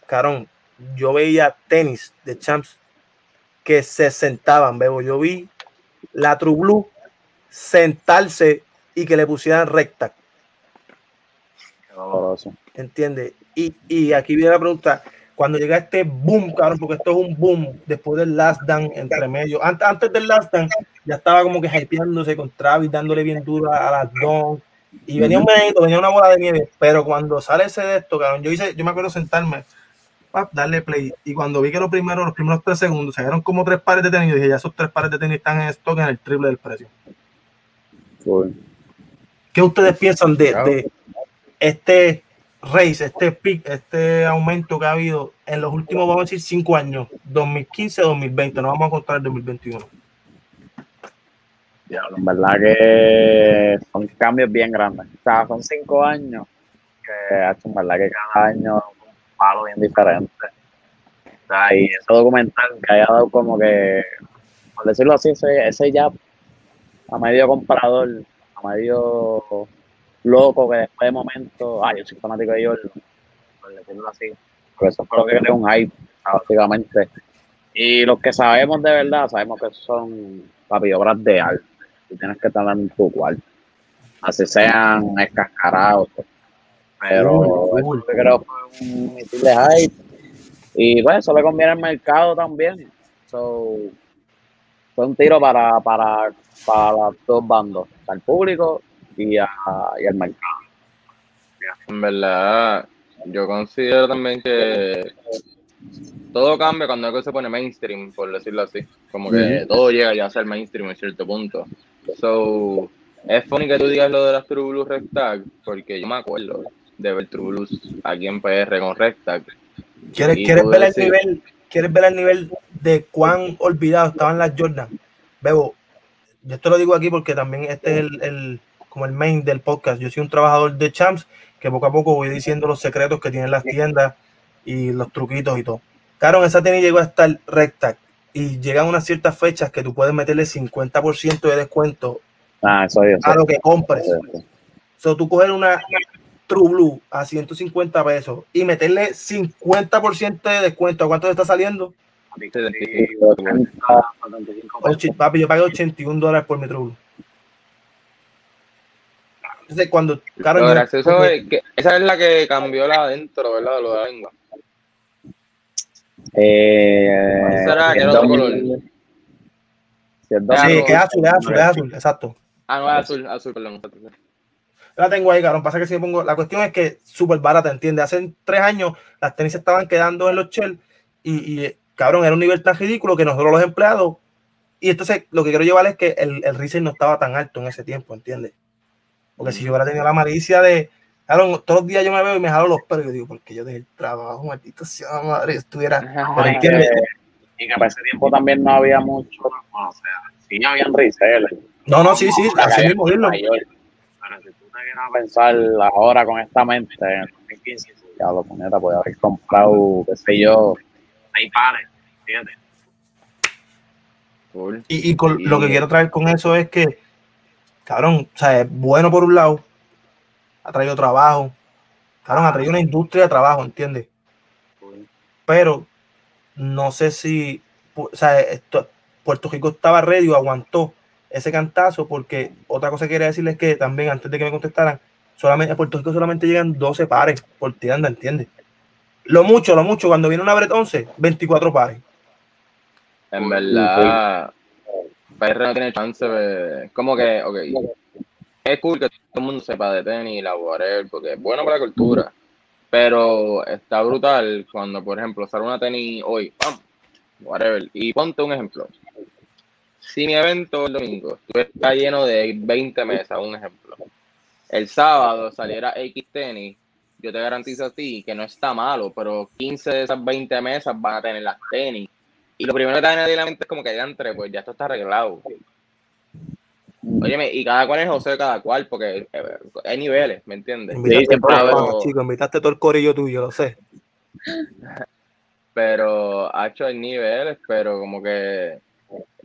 Carón, yo veía tenis de Champs que se sentaban, veo, yo vi la True Blue sentarse y que le pusieran recta. ¿Entiendes? Y, y aquí viene la pregunta, cuando llega este boom, cabrón, porque esto es un boom después del Last Dance entre medio. Antes, antes del Last Dance ya estaba como que hypeándose con Travis, dándole bien duro a las Don. Y venía un medito, venía una bola de nieve. Pero cuando sale ese de esto, cabrón, yo hice, yo me acuerdo sentarme, pap, darle play. Y cuando vi que los primeros, los primeros tres segundos salieron como tres pares de tenis, dije, ya esos tres pares de tenis están en stock en el triple del precio. ¿Qué ustedes piensan de, de este race, este pic, este aumento que ha habido en los últimos, vamos a decir, cinco años, 2015-2020, no vamos a contar el 2021. En verdad que son cambios bien grandes. O sea, son cinco años que, en verdad que cada año es un palo bien diferente. y ese documental que haya dado como que, por decirlo así, ese, ya a medio comprador, a medio loco que después de momento, ay, yo soy fanático de Jordan, por decirlo así, porque eso lo que creó un hype, básicamente. Y los que sabemos de verdad, sabemos que son papi obras de arte, y tienes que estar en tu cuarto, así sean escascarados, pero yo creo que fue un misil de hype, y pues eso le conviene al mercado también. So, fue un tiro para, para, para los dos bandos, al público y, a, y al mercado. En verdad, yo considero también que todo cambia cuando algo se pone mainstream, por decirlo así. Como que todo llega ya a ser mainstream en cierto punto. So, es funny que tú digas lo de las True Blues Rectag, porque yo me acuerdo de ver True Blues aquí en PR con Rectag. ¿Quieres, ¿quieres ver el nivel? ¿Quieres ver el nivel de cuán olvidados estaban las Jordan? Bebo, yo te lo digo aquí porque también este es el, el, como el main del podcast. Yo soy un trabajador de champs que poco a poco voy diciendo los secretos que tienen las tiendas y los truquitos y todo. Claro, esa tenis llegó a estar recta y llegan unas ciertas fechas que tú puedes meterle 50% de descuento ah, eso a lo que compres. So, tú coger una True Blue a 150 pesos y meterle 50% de descuento, ¿a cuánto te está saliendo? Papi, yo pagué 81 dólares por mi True Blue. Entonces, cuando. Claro, esa es la que cambió la adentro, ¿verdad? Lo de la lengua. Eh, será que otro color? Sí, que es azul, es azul, es azul, exacto. Ah, no, es azul, azul, perdón. La tengo ahí, cabrón. Pasa que si me pongo. La cuestión es que súper barata, ¿entiendes? Hace tres años las tenis estaban quedando en los shell y, y, cabrón, era un nivel tan ridículo que nosotros los empleados. Y entonces lo que quiero llevar es que el, el resale no estaba tan alto en ese tiempo, ¿entiendes? Porque si yo hubiera tenido la malicia de. Claro, todos los días yo me veo y me jalo los pelos. Yo digo, porque yo dejé el trabajo, maldito sea madre, estuviera. y, que, y que para ese tiempo también no había mucho. O sea, sí habían resell. No, no, sí, sí, así mismo Pero si tú te vienes a pensar ahora con esta mente, en el 2015, ya lo poneta, puede haber comprado, qué sé yo, seis pares, ¿entiendes? Y, y con, lo que quiero traer con eso es que cabrón, o sea, es bueno por un lado, ha traído trabajo, cabrón, ha traído una industria de trabajo, ¿entiendes? Pero no sé si, o sea, esto, Puerto Rico estaba ready o aguantó ese cantazo, porque otra cosa que quería decirles es que también, antes de que me contestaran, solamente a Puerto Rico solamente llegan 12 pares por tienda, ¿entiendes? Lo mucho, lo mucho, cuando viene una Bret 11, 24 pares. En verdad, PR no tiene chance de. Como que, ok. Es cool que todo el mundo sepa de tenis y la whatever, porque es bueno para la cultura. Pero está brutal cuando, por ejemplo, sale una tenis hoy, ¡pam! Whatever. Y ponte un ejemplo. Si mi evento el domingo está lleno de 20 mesas, un ejemplo. El sábado saliera X tenis, yo te garantizo a ti que no está malo, pero 15 de esas 20 mesas van a tener las tenis y lo primero que te viene a la mente es como que ya entre, pues ya esto está arreglado. Óyeme, y cada cual es José de cada cual, porque eh, hay niveles, ¿me entiendes? Invitaste, sí, pero... chico, invitaste todo el corillo tuyo, lo sé. Pero, ha hecho niveles, pero como que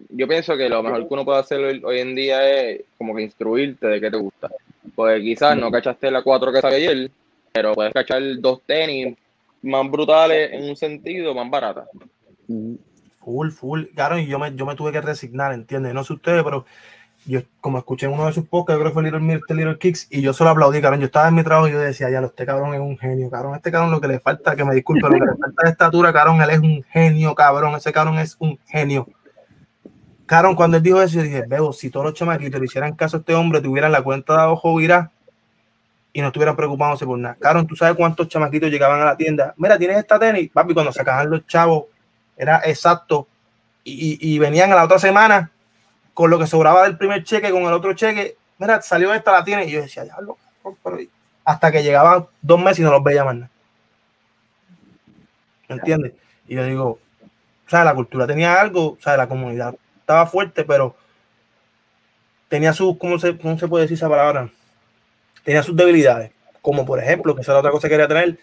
yo pienso que lo mejor que uno puede hacer hoy, en día es como que instruirte de qué te gusta. Porque quizás no cachaste la 4 que salió ayer, pero puedes cachar dos tenis más brutales en un sentido, más baratas. Full, full. Claro, y yo me, yo me tuve que resignar, ¿entiendes? No sé ustedes, pero yo, como escuché en uno de sus podcasts, yo creo que fue Little Little Kicks, y yo solo aplaudí, cabrón. Yo estaba en mi trabajo y yo decía, ya, este cabrón es un genio, cabrón. Este cabrón lo que le falta, que me disculpe, lo que le falta de estatura, cabrón, él es un genio, cabrón. Ese cabrón es un genio. Cabrón, cuando él dijo eso, yo dije, veo, si todos los chamaquitos le hicieran caso a este hombre, tuvieran la cuenta de ojo virá y no estuvieran preocupándose por nada. Cabrón, tú sabes cuántos chamaquitos llegaban a la tienda. Mira, tienes esta tenis, papi, cuando sacaban los chavos era exacto. Y, y, venían a la otra semana con lo que sobraba del primer cheque, con el otro cheque. Mira, salió esta, la tiene. Y yo decía, ya lo. Hasta que llegaban dos meses y no los veía más nada. ¿Entiendes? Y yo digo, o sea, la cultura tenía algo, o sea, la comunidad estaba fuerte, pero tenía sus, ¿cómo se, cómo se puede decir esa palabra? Tenía sus debilidades, como por ejemplo, que esa era otra cosa que quería tener,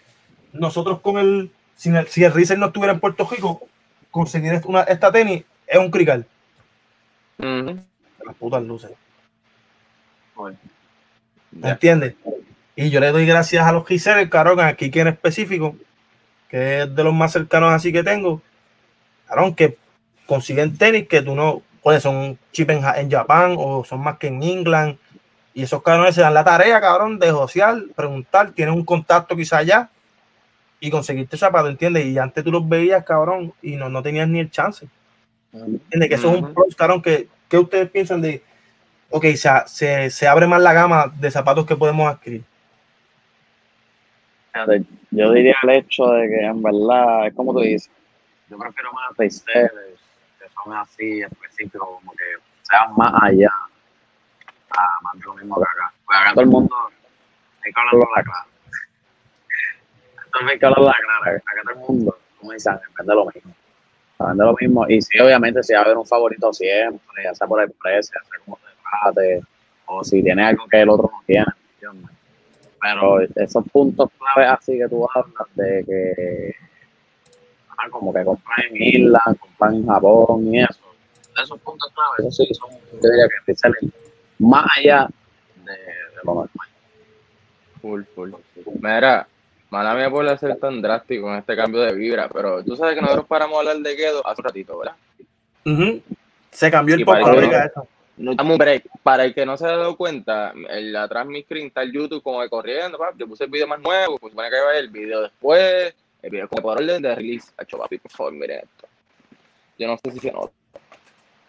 nosotros con el si el, si el no estuviera en Puerto Rico, conseguir una, esta tenis es un crical. Las putas luces. ¿Me entiendes? Y yo le doy gracias a los el carón, aquí que en específico, que es de los más cercanos así que tengo, carón, que consiguen tenis que tú no, pues son chip en, en Japón o son más que en England. Y esos cabrones se dan la tarea, cabrón, de social, preguntar, tienen un contacto quizá allá y conseguirte zapato, ¿entiendes? Y antes tú los veías, cabrón, y no, no tenías ni el chance. ¿Entiendes? Que eso es un pro, cabrón, que, ¿qué ustedes piensan de, ok, se, se abre más la gama de zapatos que podemos adquirir? Yo diría el hecho de que en verdad, es como tú dices, yo prefiero más sellers que son así específicos, como que sean más allá, a más de lo mismo que acá. Pues acá todo el mundo hay que hablarlo a la clara. hay que hablarlo a la clara. Acá todo el mundo, como dicen, vende lo mismo. Vende lo mismo. Y sí, obviamente, si va a haber un favorito siempre, ya sea por el precio, como se trate, o si tiene algo que el otro no tiene, ¿entiendes? Pero esos puntos claves así que tú hablas de que ah, como que comprar en Irlanda, comprar en Japón y eso, esos puntos claves, eso sí son, yo diría que salen más allá de, lo normal. Full, full. Mira, mala mía por ser tan drástico en este cambio de vibra, pero tú sabes que nosotros paramos a hablar de Guedo hace un ratito, ¿verdad? Se cambió el poco, eso no damos un break. Para el que no se ha dado cuenta, el, atrás mi screen está el YouTube como de corriendo, papi. Yo puse el video más nuevo, pues supone que va el video después, el video como por orden de release. Hacho, papi, por favor, miren esto. Yo no sé si se nota,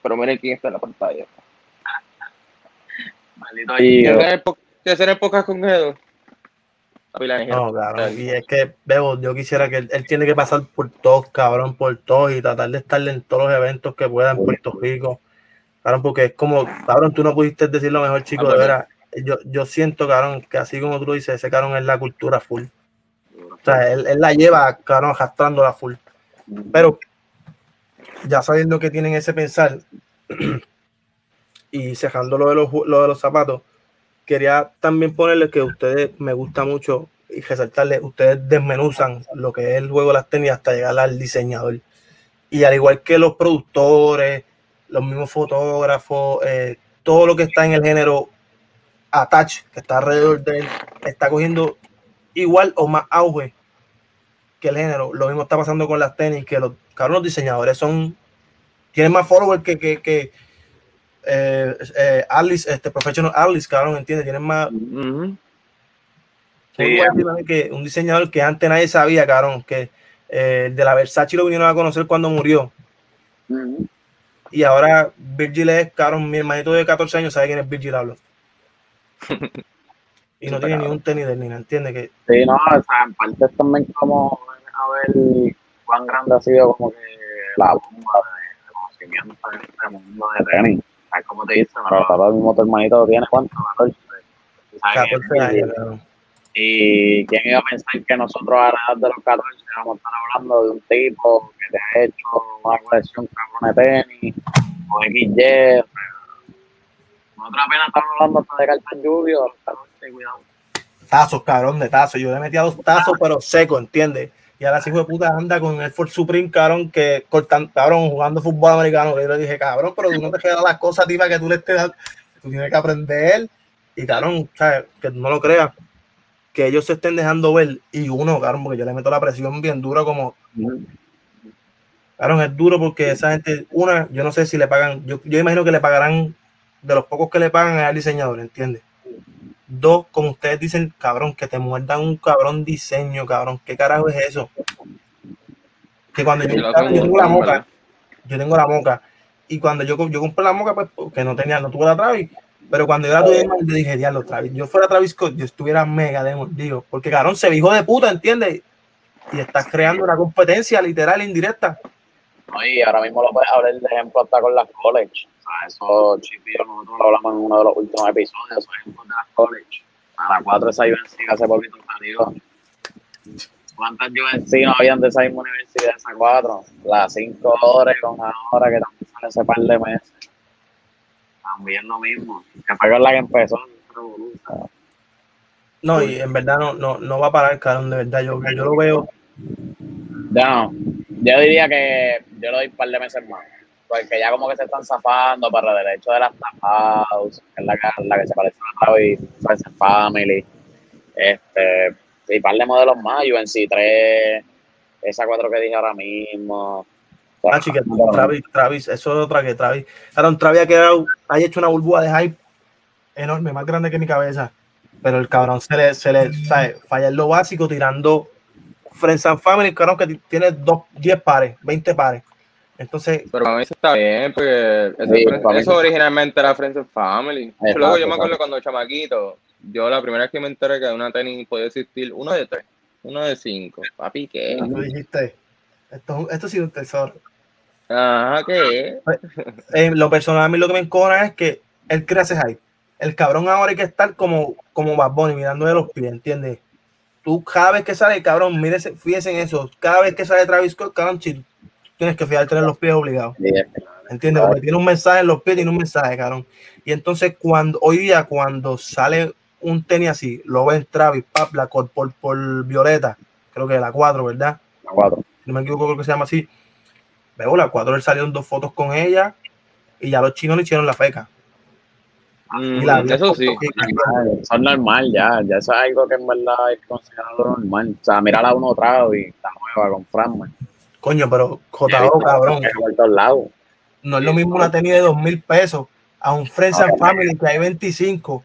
pero miren quién está en la pantalla. Maldito ¿Qué hacer épocas con Edo? No, claro, y es que, Bebo, yo quisiera que él, tiene que pasar por todos, cabrón, por todos y tratar de estar en todos los eventos que pueda en Puerto Rico Cabrón, porque es como, cabrón, tú no pudiste decir lo mejor, chico, de verdad. Yo, yo siento, cabrón, que así como tú lo dices, ese cabrón es la cultura full. O sea, él, la lleva, cabrón, arrastrando la full. Pero ya sabiendo que tienen ese pensar y cerrando lo de los, lo de los zapatos, quería también ponerle que ustedes me gusta mucho y resaltarle, ustedes desmenuzan lo que es el juego de las tenis hasta llegar al diseñador. Y al igual que los productores, los mismos fotógrafos, eh, todo lo que está en el género attach, que está alrededor de él, está cogiendo igual o más auge que el género. Lo mismo está pasando con las tenis, que los, cabrón, los diseñadores son, tienen más followers que, que eh, eh, Alice, este Professional Alice, cabrón, ¿entiendes? Tienen más... que un diseñador que antes nadie sabía, cabrón, que de la Versace lo vinieron a conocer cuando murió. Y ahora Virgil es, cabrón, mi hermanito de 14 años sabe quién es Virgil hablo. y no tiene ni un tenis de ni ¿entiende? Que... Sí, no, o sea, en parte también como a ver cuán grande ha sido como que la bomba de, conocimiento en este mundo de tenis. O sea, como te dicen, pero ahora mismo tu hermanito tiene cuánto, 14. 14 años, Y quién iba a pensar que nosotros a la edad de los 14 vamos a estar hablando de un tipo que te ha hecho una colección cabrón de tenis o XY. Otra pena estamos hablando hasta de Cartan Lluvio. Cuidado. Tazos, cabrón, de tazos. Yo le metí a dos tazos, pero seco, ¿entiendes? Y ahora sí de puta anda con el Ford Supreme, cabrón, que cortan, cabrón, jugando fútbol americano. yo le dije, cabrón, pero tú no te quedas las cosas, tío, que tú le estés dando. Tú tienes que aprender. Y cabrón, ¿sabes? que no lo creas que ellos se estén dejando ver y uno, claro, porque yo le meto la presión bien dura como... Claro, es duro porque esa gente, una, yo no sé si le pagan, yo, yo imagino que le pagarán de los pocos que le pagan al diseñador, ¿entiendes? Dos, como ustedes dicen, cabrón, que te muerdan un cabrón diseño, cabrón, ¿qué carajo es eso? Que cuando yo, tengo la moca, yo tengo la moca, y cuando yo, yo compré la moca, pues, que no tenía, no tuve la Travis, pero cuando yo la tuve, yo dije, diablo, Travis, yo fuera Travis Scott, yo estuviera mega de digo, porque cabrón se dijo de puta, ¿entiendes? Y estás creando una competencia literal indirecta. No, y ahora mismo lo puedes hablar de ejemplo hasta con las college. O sea, eso, Chip nosotros lo hablamos en uno de los últimos episodios, esos ejemplos de las college. A las 4 esa UNC hace poquito salió. ¿Cuántas UNC no habían de esa misma universidad, esas cuatro? Las cinco horas con ahora que también sale ese par de meses también lo mismo. Que fue con la que empezó. No, y en verdad no, no, no va a parar, cabrón, de verdad. Yo, yo lo veo. No, yo diría que yo le doy un par de meses más. Porque ya como que se están zafando para el derecho de las tapados, que es la, la que se parece a Travis, Family. Este, y par de modelos más, UNC 3, esa 4 que dije ahora mismo. Ah, chica, Travis, Travis, eso es otra que Travis. Aaron Travis ha quedado, ha hecho una burbuja de hype enorme, más grande que mi cabeza. Pero el cabrón se le, se le sabe, falla en lo básico tirando Friends and Family, cabrón que tiene dos, 10 pares, 20 pares. Entonces. Pero para mí eso está bien, porque eso, originalmente era Friends and Family. Luego yo me acuerdo cuando chamaquito, yo la primera vez que me enteré que una tenis podía existir uno de tres, uno de cinco. Papi, ¿qué? Tú dijiste, esto, esto ha sido un tesoro. Ajá, ¿qué? Pues, lo personal a mí lo que me encona es que él crece hype. El cabrón ahora hay que estar como, como Bad Bunny, mirando de los pies, ¿entiendes? Tú cada vez que sale, cabrón, mírese, fíjese en eso. Cada vez que sale Travis Scott, cabrón, tienes que fijarte en los pies obligado. ¿Entiendes? Porque tiene un mensaje en los pies, tiene un mensaje, cabrón. Y entonces, cuando hoy día, cuando sale un tenis así, lo ven Travis, pap, la por, por, Violeta, creo que la 4, ¿verdad? La 4. No me equivoco, creo que se llama así. Veo la 4, él salieron dos fotos con ella y ya los chinos le hicieron la feca. Mm, eso sí. Eso es normal ya, ya eso es algo que en verdad es considerado normal. O sea, mirar a uno otra y está nueva con Franma. Coño, pero JO, cabrón. No es lo mismo una tenis de dos mil pesos a un Friends and Family que hay 25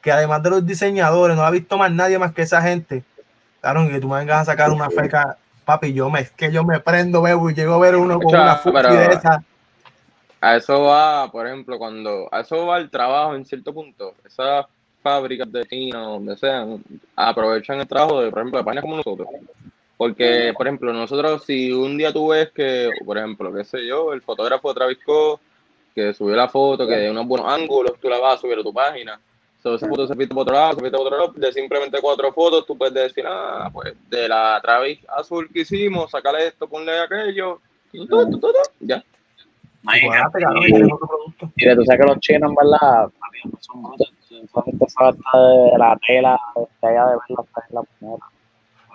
que además de los diseñadores, no ha visto más nadie más que esa gente. Claro, que tú me vengas a sacar una feca, papi, yo me, es que yo me prendo, veo y llego a ver uno con una fuga de esa. A eso va, por ejemplo, cuando a eso va el trabajo en cierto punto. Esas fábricas de China, donde sean, aprovechan el trabajo de, por ejemplo, de páginas como nosotros. Porque, por ejemplo, nosotros, si un día tú ves que, por ejemplo, qué sé yo, el fotógrafo Travis Scott, que subió la foto, que de unos buenos ángulos, tú la vas a subir a tu página So, esa foto se por otro lado, se por otro lado, de simplemente cuatro fotos, tú puedes decir, ah, pues de la Travis azul que hicimos, sacarle esto, ponle aquello, y todo, todo, todo, ya. Y, tú sabes que los chinos, en verdad, no son brutos, solamente de la tela, de allá de ver la primera.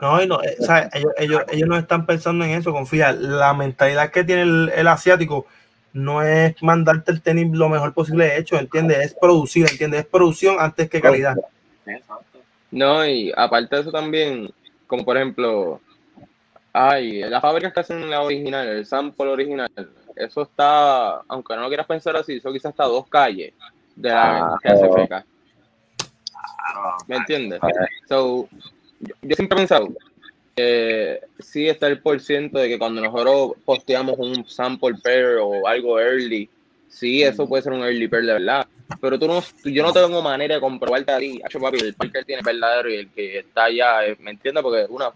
No, y no, eh, o sea, ellos, ellos, ellos no están pensando en eso, confía. La mentalidad que tiene el, el asiático no es mandarte el tenis lo mejor posible hecho, ¿entiendes? Es producir, ¿entiendes? Es producción antes que calidad. No, y aparte de eso también, como por ejemplo, hay las fábricas que hacen la original, el sample original, eso está, aunque no lo quieras pensar así, eso quizás está a dos calles de la ah, que hace feca. ¿Me entiendes? So, yo siempre he pensado, eh, sí está el por ciento de que cuando nosotros posteamos un sample pair o algo early, sí, eso puede ser un early pair de verdad. Pero tú no, yo no tengo manera de comprobarte a ti, papi, el Parker tiene verdadero y el que está allá, eh, ¿me entiendes? Porque una,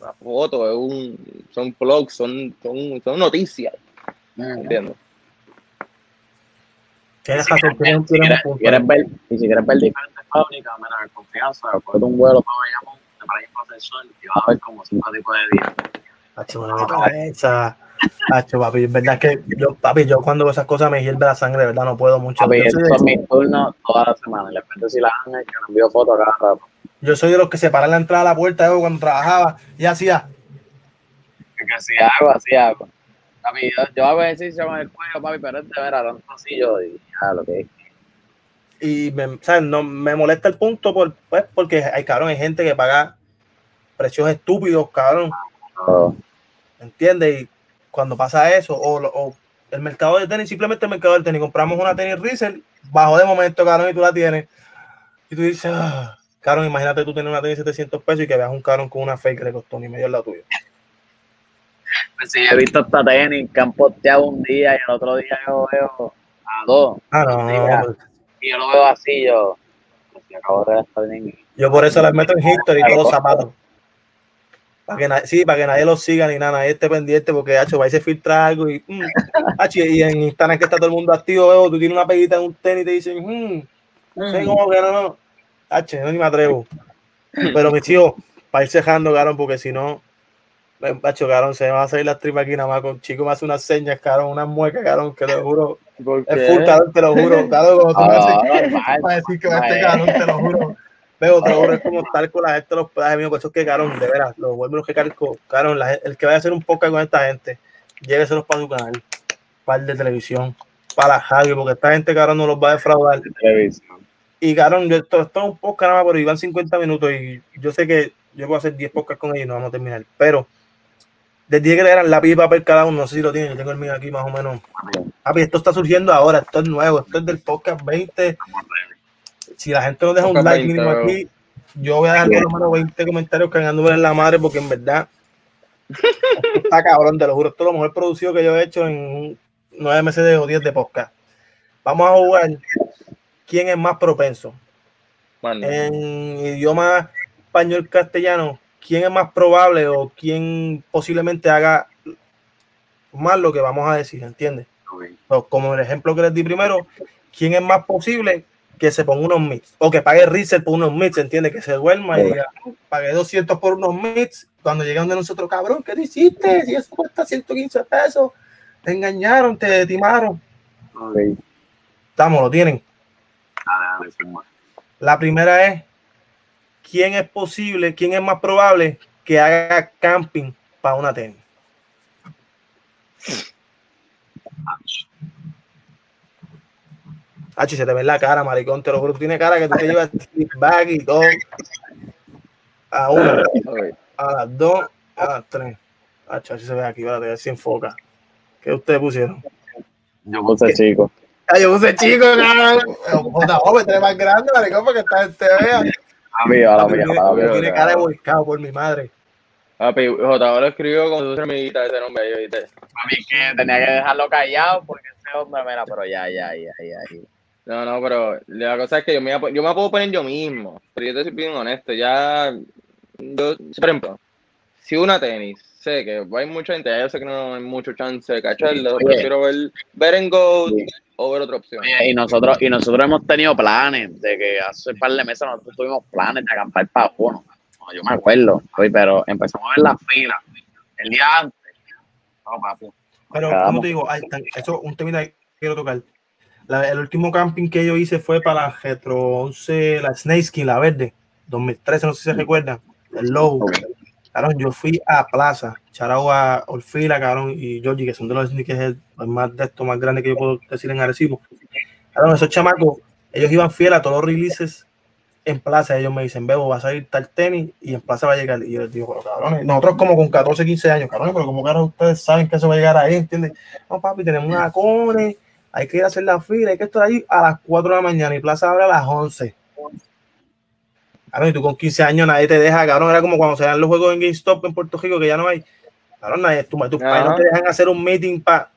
una foto, es un, son blogs, son, son, son noticias. ¿Me entiendes? Si quieres, quieres, ver, y si quieres ver diferentes fábricas, mira, confianza, coge un vuelo para Bayamón para ir para el sol y vas a ver como cinco tipos de días. Hacho, una cabeza. Hacho, papi, es verdad que yo, papi, yo cuando veo esas cosas me hierve la sangre, de verdad, no puedo mucho. Papi, esto es mi turno toda la semana. Le repente si la Ángel que me envió fotos cada rato. Yo soy de los que se paran la entrada a la puerta yo, cuando trabajaba y hacía. Que si hago, así hago. Papi, yo, yo hago ejercicio con el cuello, papi, pero es de tanto así yo y ya lo que es y me, ¿sabes? No, me molesta el punto por, pues, porque hay cabrón, hay gente que paga precios estúpidos, cabrón. ¿Me ¿Entiendes? Y cuando pasa eso, o, el mercado de tenis, simplemente el mercado del tenis, compramos una tenis Riesel, bajo de momento, cabrón, y tú la tienes. Y tú dices, ah, cabrón, imagínate tú tener una tenis de 700 pesos y que veas un cabrón con una fake que le costó ni medio la tuya. Pues sí, he visto esta tenis que han posteado un día y el otro día yo veo a dos. Ah, no, y yo lo veo así, yo. Pues, acabo de yo por eso las meto en history y todos los zapatos. Para que, sí, para que nadie los siga ni nada, nadie esté pendiente porque, hecho, va a se filtra algo y, mm, y en Instagram que está todo el mundo activo, veo, tú tienes una peguita en un tenis y te dicen, mmm, no sé cómo que no, no, H, no ni me atrevo. Pero mis tío, para ir cejando, cabrón, porque si no, Pacho, cabrón, se me va a salir la tripa aquí nada más con chico, me hace unas señas, cabrón, unas muecas, cabrón, que te lo juro. Es full, cabrón, te lo juro. Cabrón, como tú me haces, para decir que este cabrón, te lo juro. Veo otro es como estar con la gente de los pedajes míos, por eso es que Caron, de veras, los vuelvo que cargo, Caron, el que vaya a hacer un podcast con esta gente, lléveselos para su canal, par de televisión, para Javi, porque esta gente, Caron, no los va a defraudar. Y Caron, esto, esto es un podcast nada más, pero iban 50 minutos y yo sé que yo puedo hacer 10 podcasts con ellos y no vamos a terminar, pero desde que eran lápiz y papel cada uno, no sé si lo tienen, yo tengo el mío aquí más o menos. Papi, esto está surgiendo ahora, esto es nuevo, esto es del podcast 20 si la gente no deja un like mínimo aquí, yo voy a dejar por lo menos 20 comentarios cagándome en la madre porque en verdad está cabrón, te lo juro, esto es lo mejor producido que yo he hecho en nueve meses de, o 10 de podcast. Vamos a jugar quién es más propenso. En idioma español castellano, quién es más probable o quién posiblemente haga más lo que vamos a decir, ¿entiendes? como el ejemplo que les di primero, quién es más posible que se ponga unos mix o que pague reset por unos mix, entiende que se duerma y diga, pagué 200 por unos mix, cuando llegan de nosotros, cabrón, ¿qué hiciste? Si eso cuesta 115 pesos, te engañaron, te timaron. Estamos, lo tienen. La primera es, ¿quién es posible, quién es más probable que haga camping para una tenis? Hachi, se te ve la cara, maricón, te lo juro, tiene cara que tú te llevas back y todo. A una, a las dos, a las tres. Hachi, se ve aquí, vale, se enfoca. ¿Qué ustedes pusieron? Yo puse chico. Ah, yo puse chico, cabrón. Jota, me trae más grande, maricón, para que te vea. Amigo, la mía, la mía. Tiene cara de volcado por mi madre. Papi, J. lo escribió con su amiguita ese nombre ahí, ¿viste? Papi, que tenía que dejarlo callado porque ese hombre, mira, pero ya, ya, ya, ya. ya. No, no, pero la cosa es que yo me, yo me puedo poner yo mismo. Pero yo te soy bien honesto. Ya, yo, por ejemplo, si una tenis, sé que hay mucha gente, yo sé que no hay mucho chance de cacharlo. Prefiero ver, ver en Go o ver otra opción. y nosotros, y nosotros hemos tenido planes de que hace un par de meses nosotros tuvimos planes de acampar para uno. yo me acuerdo, pero empezamos a ver la fila el día antes. No, papi. Pero, como te digo, eso es un tema que quiero tocar el último camping que yo hice fue para la Retro 11, la Snakeskin, la verde, 2013, no sé si se recuerdan, el low. Claro, yo fui a Plaza, Charao a Orfila, cabrón, y Georgie, que son de los sneakers más de esto, más grandes que yo puedo decir en Arecibo. Claro, esos chamacos, ellos iban fieles a todos los releases en Plaza. Ellos me dicen, Bebo, va a salir tal tenis y en Plaza va a llegar. Y yo les digo, pero cabrón, nosotros como con 14, 15 años, cabrón, pero como ahora ustedes saben que eso va a llegar ahí, ¿entiendes? No, papi, tenemos una cone hay que ir a hacer la fila, hay que estar ahí a las 4 de la mañana y Plaza abre a las 11. Claro, y tú con 15 años nadie te deja, cabrón, era como cuando se dan los juegos en GameStop en Puerto Rico, que ya no hay. Cabrón, nadie, tus tu padres no te dejan hacer un meeting para.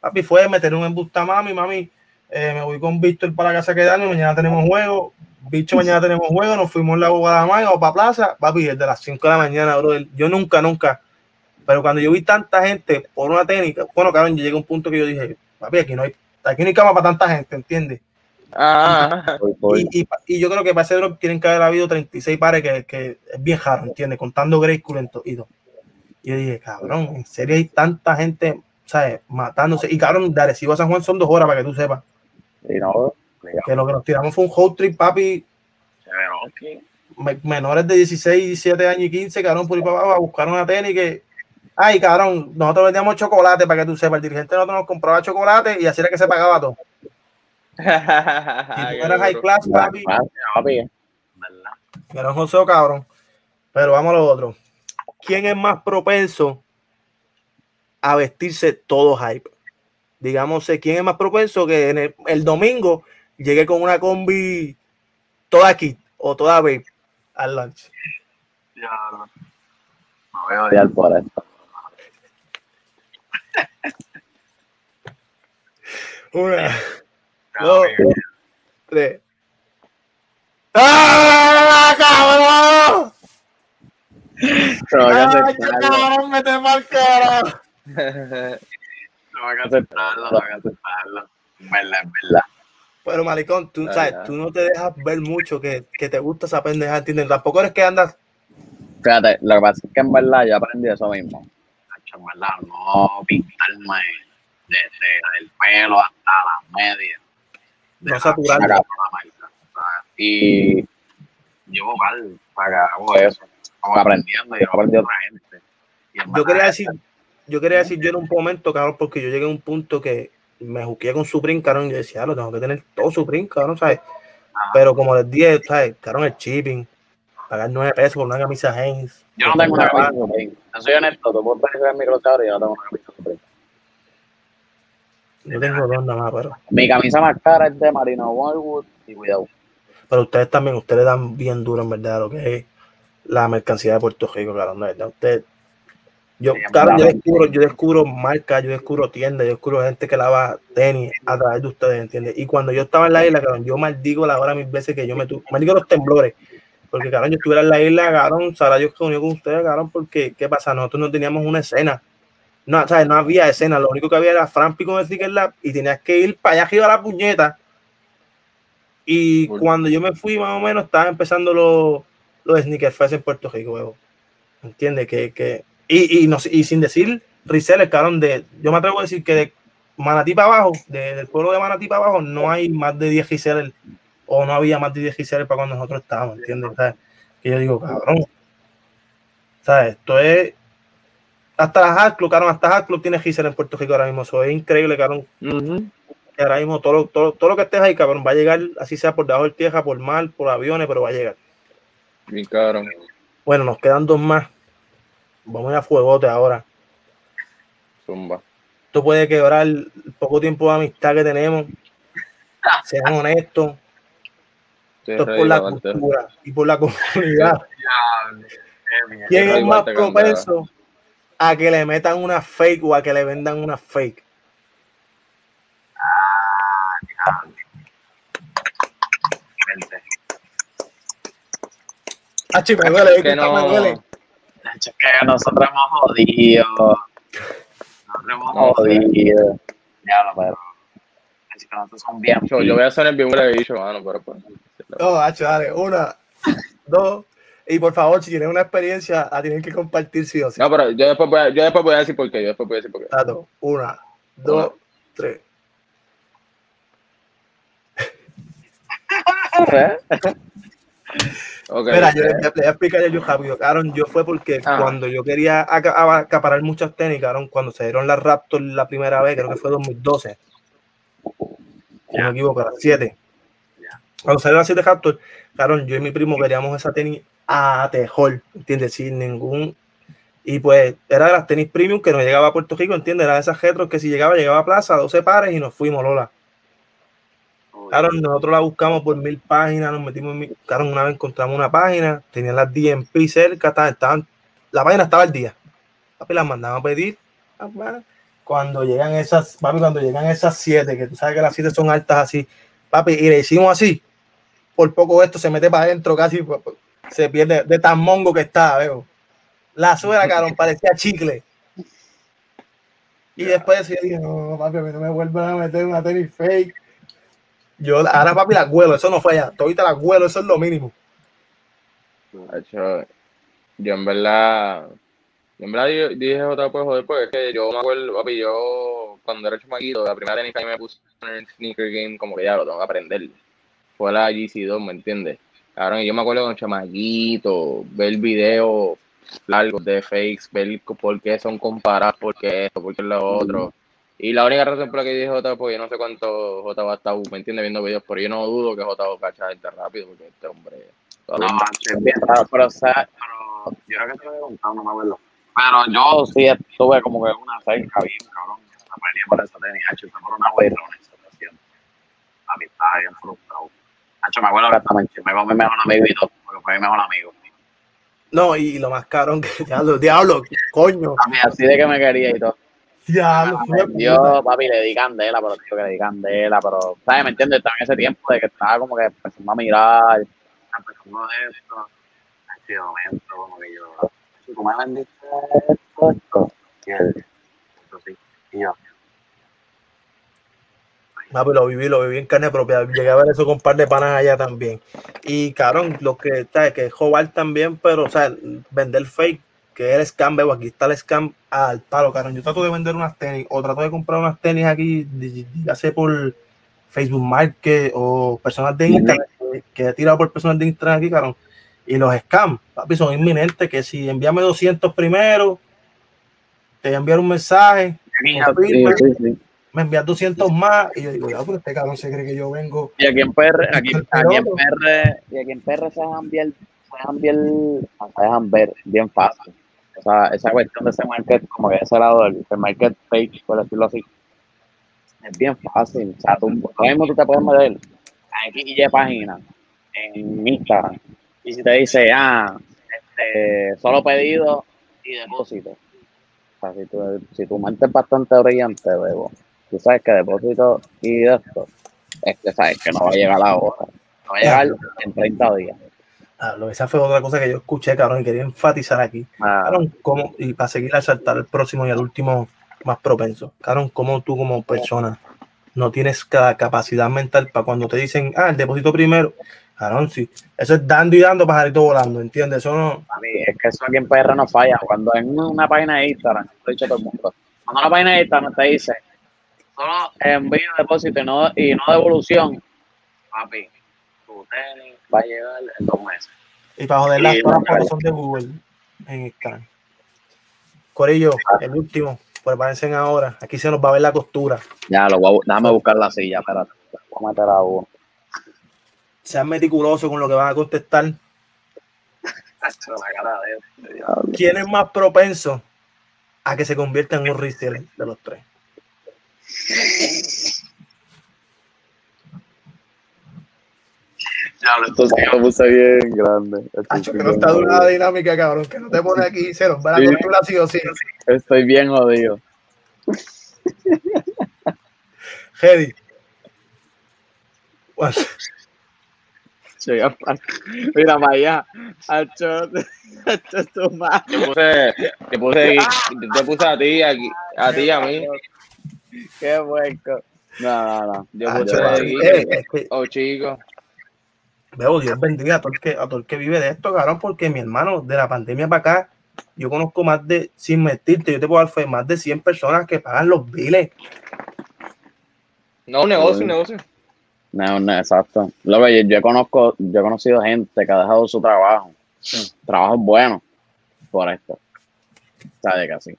Papi, fue meter un embusta mami, mami. Eh, me voy con Víctor para la casa a quedarme, mañana tenemos juego. Bicho, mañana tenemos juego, nos fuimos en la Guadalajara o para Plaza. Papi, desde las 5 de la mañana, bro. Yo nunca, nunca. Pero cuando yo vi tanta gente por una técnica, bueno, cabrón, yo llegué a un punto que yo dije, papi, aquí no hay, aquí no hay cama para tanta gente, ¿entiendes? Ah, y, y, y, yo creo que para ese drop tienen que haber habido 36 pares que, que es bien raro, ¿entiendes? Contando Grace Culento y dos. Y yo dije, cabrón, en serio hay tanta gente, ¿sabes? Matándose. Y cabrón, de Arecibo a San Juan son dos horas para que tú sepas. no, que lo que nos tiramos fue un hot trip, papi. Menores de 16, 17 años y 15, cabrón, por ir para abajo a buscar una tenis que Ay, cabrón, nosotros vendíamos chocolate para que tú sepas. El dirigente nosotros nos compraba chocolate y así era que se pagaba todo. Si tú eras high class, papi. Era un joseo, cabrón. Pero vamos a lo otro. ¿Quién es más propenso a vestirse todo hype? Digamos, ¿quién es más propenso que en el, domingo llegue con una combi toda aquí o toda babe al lunch? Ya, no. Me voy a odiar por esto. Una, dos, tres. ¡Ah, cabrón! No van a aceptarlo. cabrón, me te mal cara. No van a aceptarlo, no van a aceptarlo. Verdad, verdad. Pero maricón, tú, sabes, tú no te dejas ver mucho que, que te gusta esa pendeja, ¿entiendes? Tampoco eres que andas. Fíjate, lo que pasa es que en verdad yo aprendí eso mismo. En verdad, no pintarme desde el pelo hasta las medias. No saturando. Y llevo mal para hago eso, como aprendiendo y yo aprendí a otra gente. Yo quería decir, yo quería decir yo en un momento, cabrón, porque yo llegué a un punto que me juqué con su print, cabrón, y yo decía, ah, lo tengo que tener todo su print, cabrón, ¿sabes? Pero como les dije, ¿sabes? Cabrón, el shipping, pagar nueve pesos por una camisa Haynes. Yo no tengo una camisa Supreme. No soy honesto, tú puedes ver mi cruzado y yo no tengo una camisa Supreme. Yo tengo dos nada más, pero. Mi camisa más cara es de Marino Wildwood y cuidado. Pero ustedes también, ustedes dan bien duro en verdad lo que es la mercancía de Puerto Rico, claro, ¿no? verdad. Ustedes yo, claro, yo descubro, yo descubro marcas, yo descubro tiendas, yo descubro gente que lava tenis a través de ustedes, ¿entiendes? Y cuando yo estaba en la isla, cabrón, yo maldigo la hora mil veces que yo me tuve, maldigo los temblores, porque, cabrón, yo estuviera en la isla, cabrón, Dios que unió con ustedes, cabrón, porque, ¿qué pasa? Nosotros no teníamos una escena, no, ¿sabes? No había escena, lo único que había era Frampi con el Sticker Lab y tenías que ir para allá arriba a la puñeta. Y cuando yo me fui, más o menos, estaban empezando los, los Sneaker Fest en Puerto Rico, huevo. ¿Entiendes? Que, que y, y, no, y sin decir reseller, cabrón, de, yo me atrevo a decir que de Manatí para abajo, del pueblo de Manatí para abajo, no hay más de 10 resellers o no había más de 10 resellers para cuando nosotros estábamos, ¿entiendes? Que yo digo, cabrón, ¿sabes? Esto es. Hasta la Hack Club, cabrón, hasta Hack Club tiene resellers en Puerto Rico ahora mismo, eso es increíble, cabrón. Que ahora mismo todo, todo, todo lo que estés ahí, cabrón, va a llegar, así sea por debajo de tierra, por mar, por aviones, pero va a llegar. Bien, cabrón. Bueno, nos quedan dos más. Vamos a fuegote ahora. Zumba. Esto puede quebrar el poco tiempo de amistad que tenemos. Sean honestos. Esto es por la cultura y por la comunidad. ¿Quién es más propenso a que le metan una fake o a que le vendan una fake? Ah, Ah, me duele, que no... me duele que nosotros hemos jodido. Nosotros hemos jodido. Ya lo pero. Nosotros son bien. Yo, yo voy a hacer el vivo de bicho, mano, pero pues. No, hacho, dale. Una, dos. Y por favor, si tienes una experiencia, la tienen que compartir sí o sí. No, pero yo después voy a, yo después voy a decir por qué. Yo después voy a decir por qué. Tato, una, dos, tres. Okay, Mira, yo le, voy a explicar yo rápido. Aaron, yo fue porque cuando yo quería acaparar muchas tenis, Aaron, cuando se dieron las Raptors la primera vez, creo que fue 2012. No me equivoco, las 7. Cuando salieron las 7 Raptors, Aaron, yo y mi primo queríamos esa tenis a tejol, ¿entiendes? Sin ningún. Y pues era de las tenis premium que no llegaba a Puerto Rico, ¿entiendes? Era de esas retros que si llegaba, llegaba a plaza, 12 pares y nos fuimos, Lola. Claro, nosotros la buscamos por mil páginas, nos metimos en mil, claro, una vez encontramos una página, tenían las DMP cerca, estaban, la página estaba al día. Papi, las mandamos a pedir. Cuando llegan esas, papi, cuando llegan esas siete, que tú sabes que las siete son altas así, papi, y le hicimos así, por poco esto se mete para adentro, casi se pierde de tan mongo que está, veo. La suela, cabrón, parecía chicle. Y después yo dije, no, papi, a mí no me vuelven a meter una tenis fake. Yo ahora papi la huelo, eso no fue allá. Todita la huelo, eso es lo mínimo. Yo en verdad, yo en verdad dije otra pues joder, porque es que yo me acuerdo, papi, yo cuando era chamaquito, la primera tenis que me puse en el sneaker game, como que ya lo tengo que aprender. Fue la GC2, ¿me entiendes? Ahora yo me acuerdo con chamaquito, ver videos largos de fakes, ver por qué son comparados, por qué esto, por qué lo otro. Y la única razón por la que dije J, pues yo no sé cuánto J va a estar, me entiende, viendo videos, pero yo no dudo que J va a cachar gente rápido, porque este hombre. No, es bien raro, pero, o sea, pero yo creo que te lo he contado, no me acuerdo. Pero yo sí estuve como que una cerca bien, cabrón. Me peleé por esa tenis, hecho, por una güey esa ocasión. A mí estaba bien frustrado. Hacho, me acuerdo que hasta me con mi mejor amigo y todo, porque fue mi mejor amigo. No, y lo más caro que diablo, diablo, coño. A mí así de que me quería y todo. Ya, yo, papi, le di candela, pero tío, que le di candela, pero, ¿sabes? ¿Me entiendes? Estaba en ese tiempo de que estaba como que empezando a mirar, empezando de esto, en ese momento, como que yo, ¿cómo me vendiste esto? esto? Y él, eso sí, y yo. Papi, lo viví, lo viví en carne propia. Llegué a ver eso con un par de panas allá también. Y, cabrón, lo que está que es jobar también, pero, o sea, vender fake que es el scam, veo aquí está el scam al palo, caro. Yo trato de vender unas tenis o trato de comprar unas tenis aquí, ya sea por Facebook Market o personas de Instagram, que, he tirado por personas de Instagram aquí, caro. Y los scams, papi, son inminentes, que si envíame 200 primero, te voy a enviar un mensaje, me envías 200 más, y yo digo, ya, pero este cabrón se cree que yo vengo. Y aquí en PR, aquí, aquí en PR, y aquí en PR se dejan ver, se dejan ver, se dejan ver bien fácil. O sea, esa cuestión de ese market, como que ese lado del market page, por decirlo así, es bien fácil. O sea, tú, mismo tú te puedes meter X y Y página, en Instagram, y si te dice, ah, este, solo pedido y depósito. O sea, si tu, si tu mente es bastante brillante, luego, tú sabes que depósito y esto, es que sabes que no va a llegar a hora. No va a llegar en 30 días. Ah, esa fue otra cosa que yo escuché, cabrón, y quería enfatizar aquí. Ah. ¿cómo, y para seguir a saltar el próximo y el último más propenso. Cabrón, como tú como persona no tienes cada capacidad mental para cuando te dicen, ah, el depósito primero. Cabrón, sí. Eso es dando y dando, pajarito volando, ¿entiendes? Eso no. A mí, es que eso aquí en PR no falla. Cuando en una página de Instagram, lo he dicho todo el mundo, cuando una página de Instagram te dice, solo envío depósito y no, y no devolución, papi, tu tenis va a llegar en dos meses. Y para joder las cosas son de Google en Instagram. Corillo, el último prepárense ahora. Aquí se nos va a ver la costura. Ya, lo voy a, déjame buscar la silla, espérate. Voy a meter a uno. Sean meticulosos con lo que van a contestar. ¿Quién es más propenso a que se convierta en un reseller de los tres? Ya, esto se lo puse bien grande. Hacho, que no está dura la dinámica, cabrón. Que no te pone aquí cero. Va la costura sí o sí. Estoy bien jodido. Heady. Mira para allá. Hacho, tu madre. Te puse, te puse, te puse a ti, aquí, a ti, a mí. Qué hueco. No, no, no. Yo aquí. Eh, oh, chico. Veo, Dios bendiga a todo, el que, a todo el que vive de esto, cabrón, porque mi hermano, de la pandemia para acá, yo conozco más de, sin mentirte, yo te puedo dar fe, más de 100 personas que pagan los biles. No, un negocio, un negocio. No, no, exacto. Lo que yo, conozco, yo he conocido gente que ha dejado su trabajo, trabajo bueno, por esto. Sabe que así.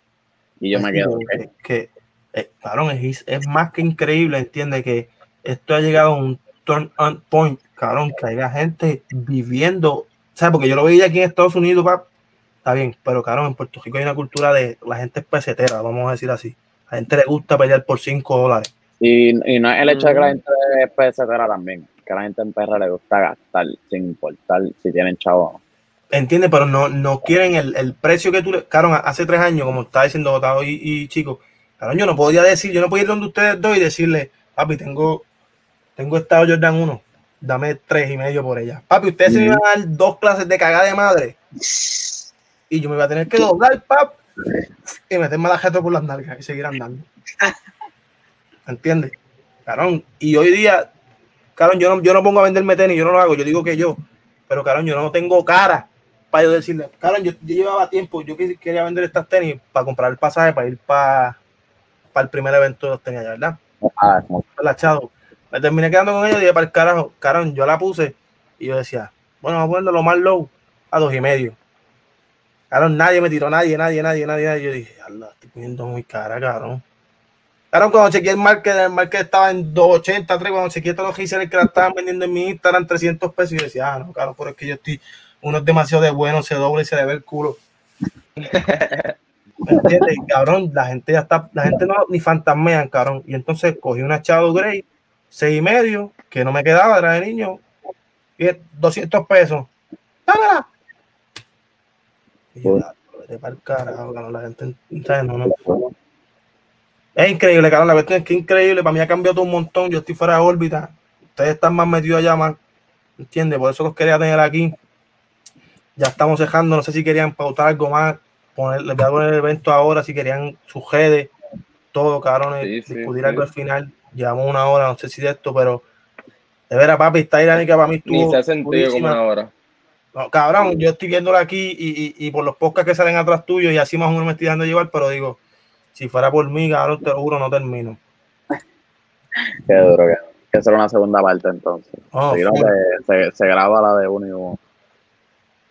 Y yo me quedo. Que, que eh, cabrón, es, es, más que increíble, entiende que esto ha llegado a un turn on point cabrón, que haya gente viviendo, ¿sabes? Porque yo lo veía aquí en Estados Unidos, pap, está bien, pero cabrón, en Puerto Rico hay una cultura de la gente es pesetera, vamos a decir así. A la gente le gusta pelear por 5 dólares. Y, y, no es el hecho de que la gente es pesetera también, que a la gente en perra le gusta gastar sin importar si tienen chavo Entiende, pero no, no quieren el, el precio que tú le. Cabrón, hace tres años, como está diciendo Botado y, y Chico, cabrón, yo no podía decir, yo no podía ir donde ustedes dos y decirle, papi, tengo, tengo estado Jordan 1 dame tres y medio por ella. Papi, ustedes se me iban a dar dos clases de cagada de madre. Y yo me iba a tener que doblar, pap, y meterme la jeta por las nalgas y seguir andando. ¿Entiendes? Carón, y hoy día, carón, yo no, yo no pongo a venderme tenis, yo no lo hago, yo digo que yo, pero carón, yo no tengo cara para yo decirle, carón, yo, llevaba tiempo, yo quería vender estas tenis para comprar el pasaje, para ir para, para el primer evento de los tenis allá, ¿verdad? Ah, la chado me terminé quedando con ella y dije, para el carajo, carón, yo la puse y yo decía, bueno, vamos a ponerlo lo más low a dos y medio. Carón, nadie me tiró, nadie, nadie, nadie, nadie, nadie. Yo dije, Allah, estoy poniendo muy cara, carón. Carón, cuando chequeé el market, el market estaba en 280, 3, cuando chequeé todos los que la estaban vendiendo en mi Instagram 300 pesos, y yo decía, ah, no, carón, pero es que yo estoy, uno es demasiado de bueno, se dobla y se le ve el culo. ¿Me entiendes? Cabrón, la gente ya está, la gente no ni fantasmean, cabrón. Y entonces cogí una Shadow Grey seis y medio, que no me quedaba, era de niño, y 200 pesos. ¡Dámela! Y yo, para el carajo, la gente, no, no. Es increíble, cabrón, la verdad es que es increíble, para mí ha cambiado todo un montón, yo estoy fuera de órbita, ustedes están más metidos allá, más, ¿entiendes? Por eso los quería tener aquí. Ya estamos dejando, no sé si querían pautar algo más, poner, les voy a poner el evento ahora, si querían su redes, todo, cabrón, discutir algo al final llevamos una hora, no sé si de esto, pero de veras, papi, está iránica para mí estuvo. Ni se ha sentido como una hora. No, cabrón, yo estoy viéndola aquí y, y, por los podcasts que salen atrás tuyo y así más o menos me estoy dando llevar, pero digo, si fuera por mí, cabrón, te lo juro, no termino. Qué duro, que, que será una segunda parte entonces. Oh, se, se, graba la de uno y uno.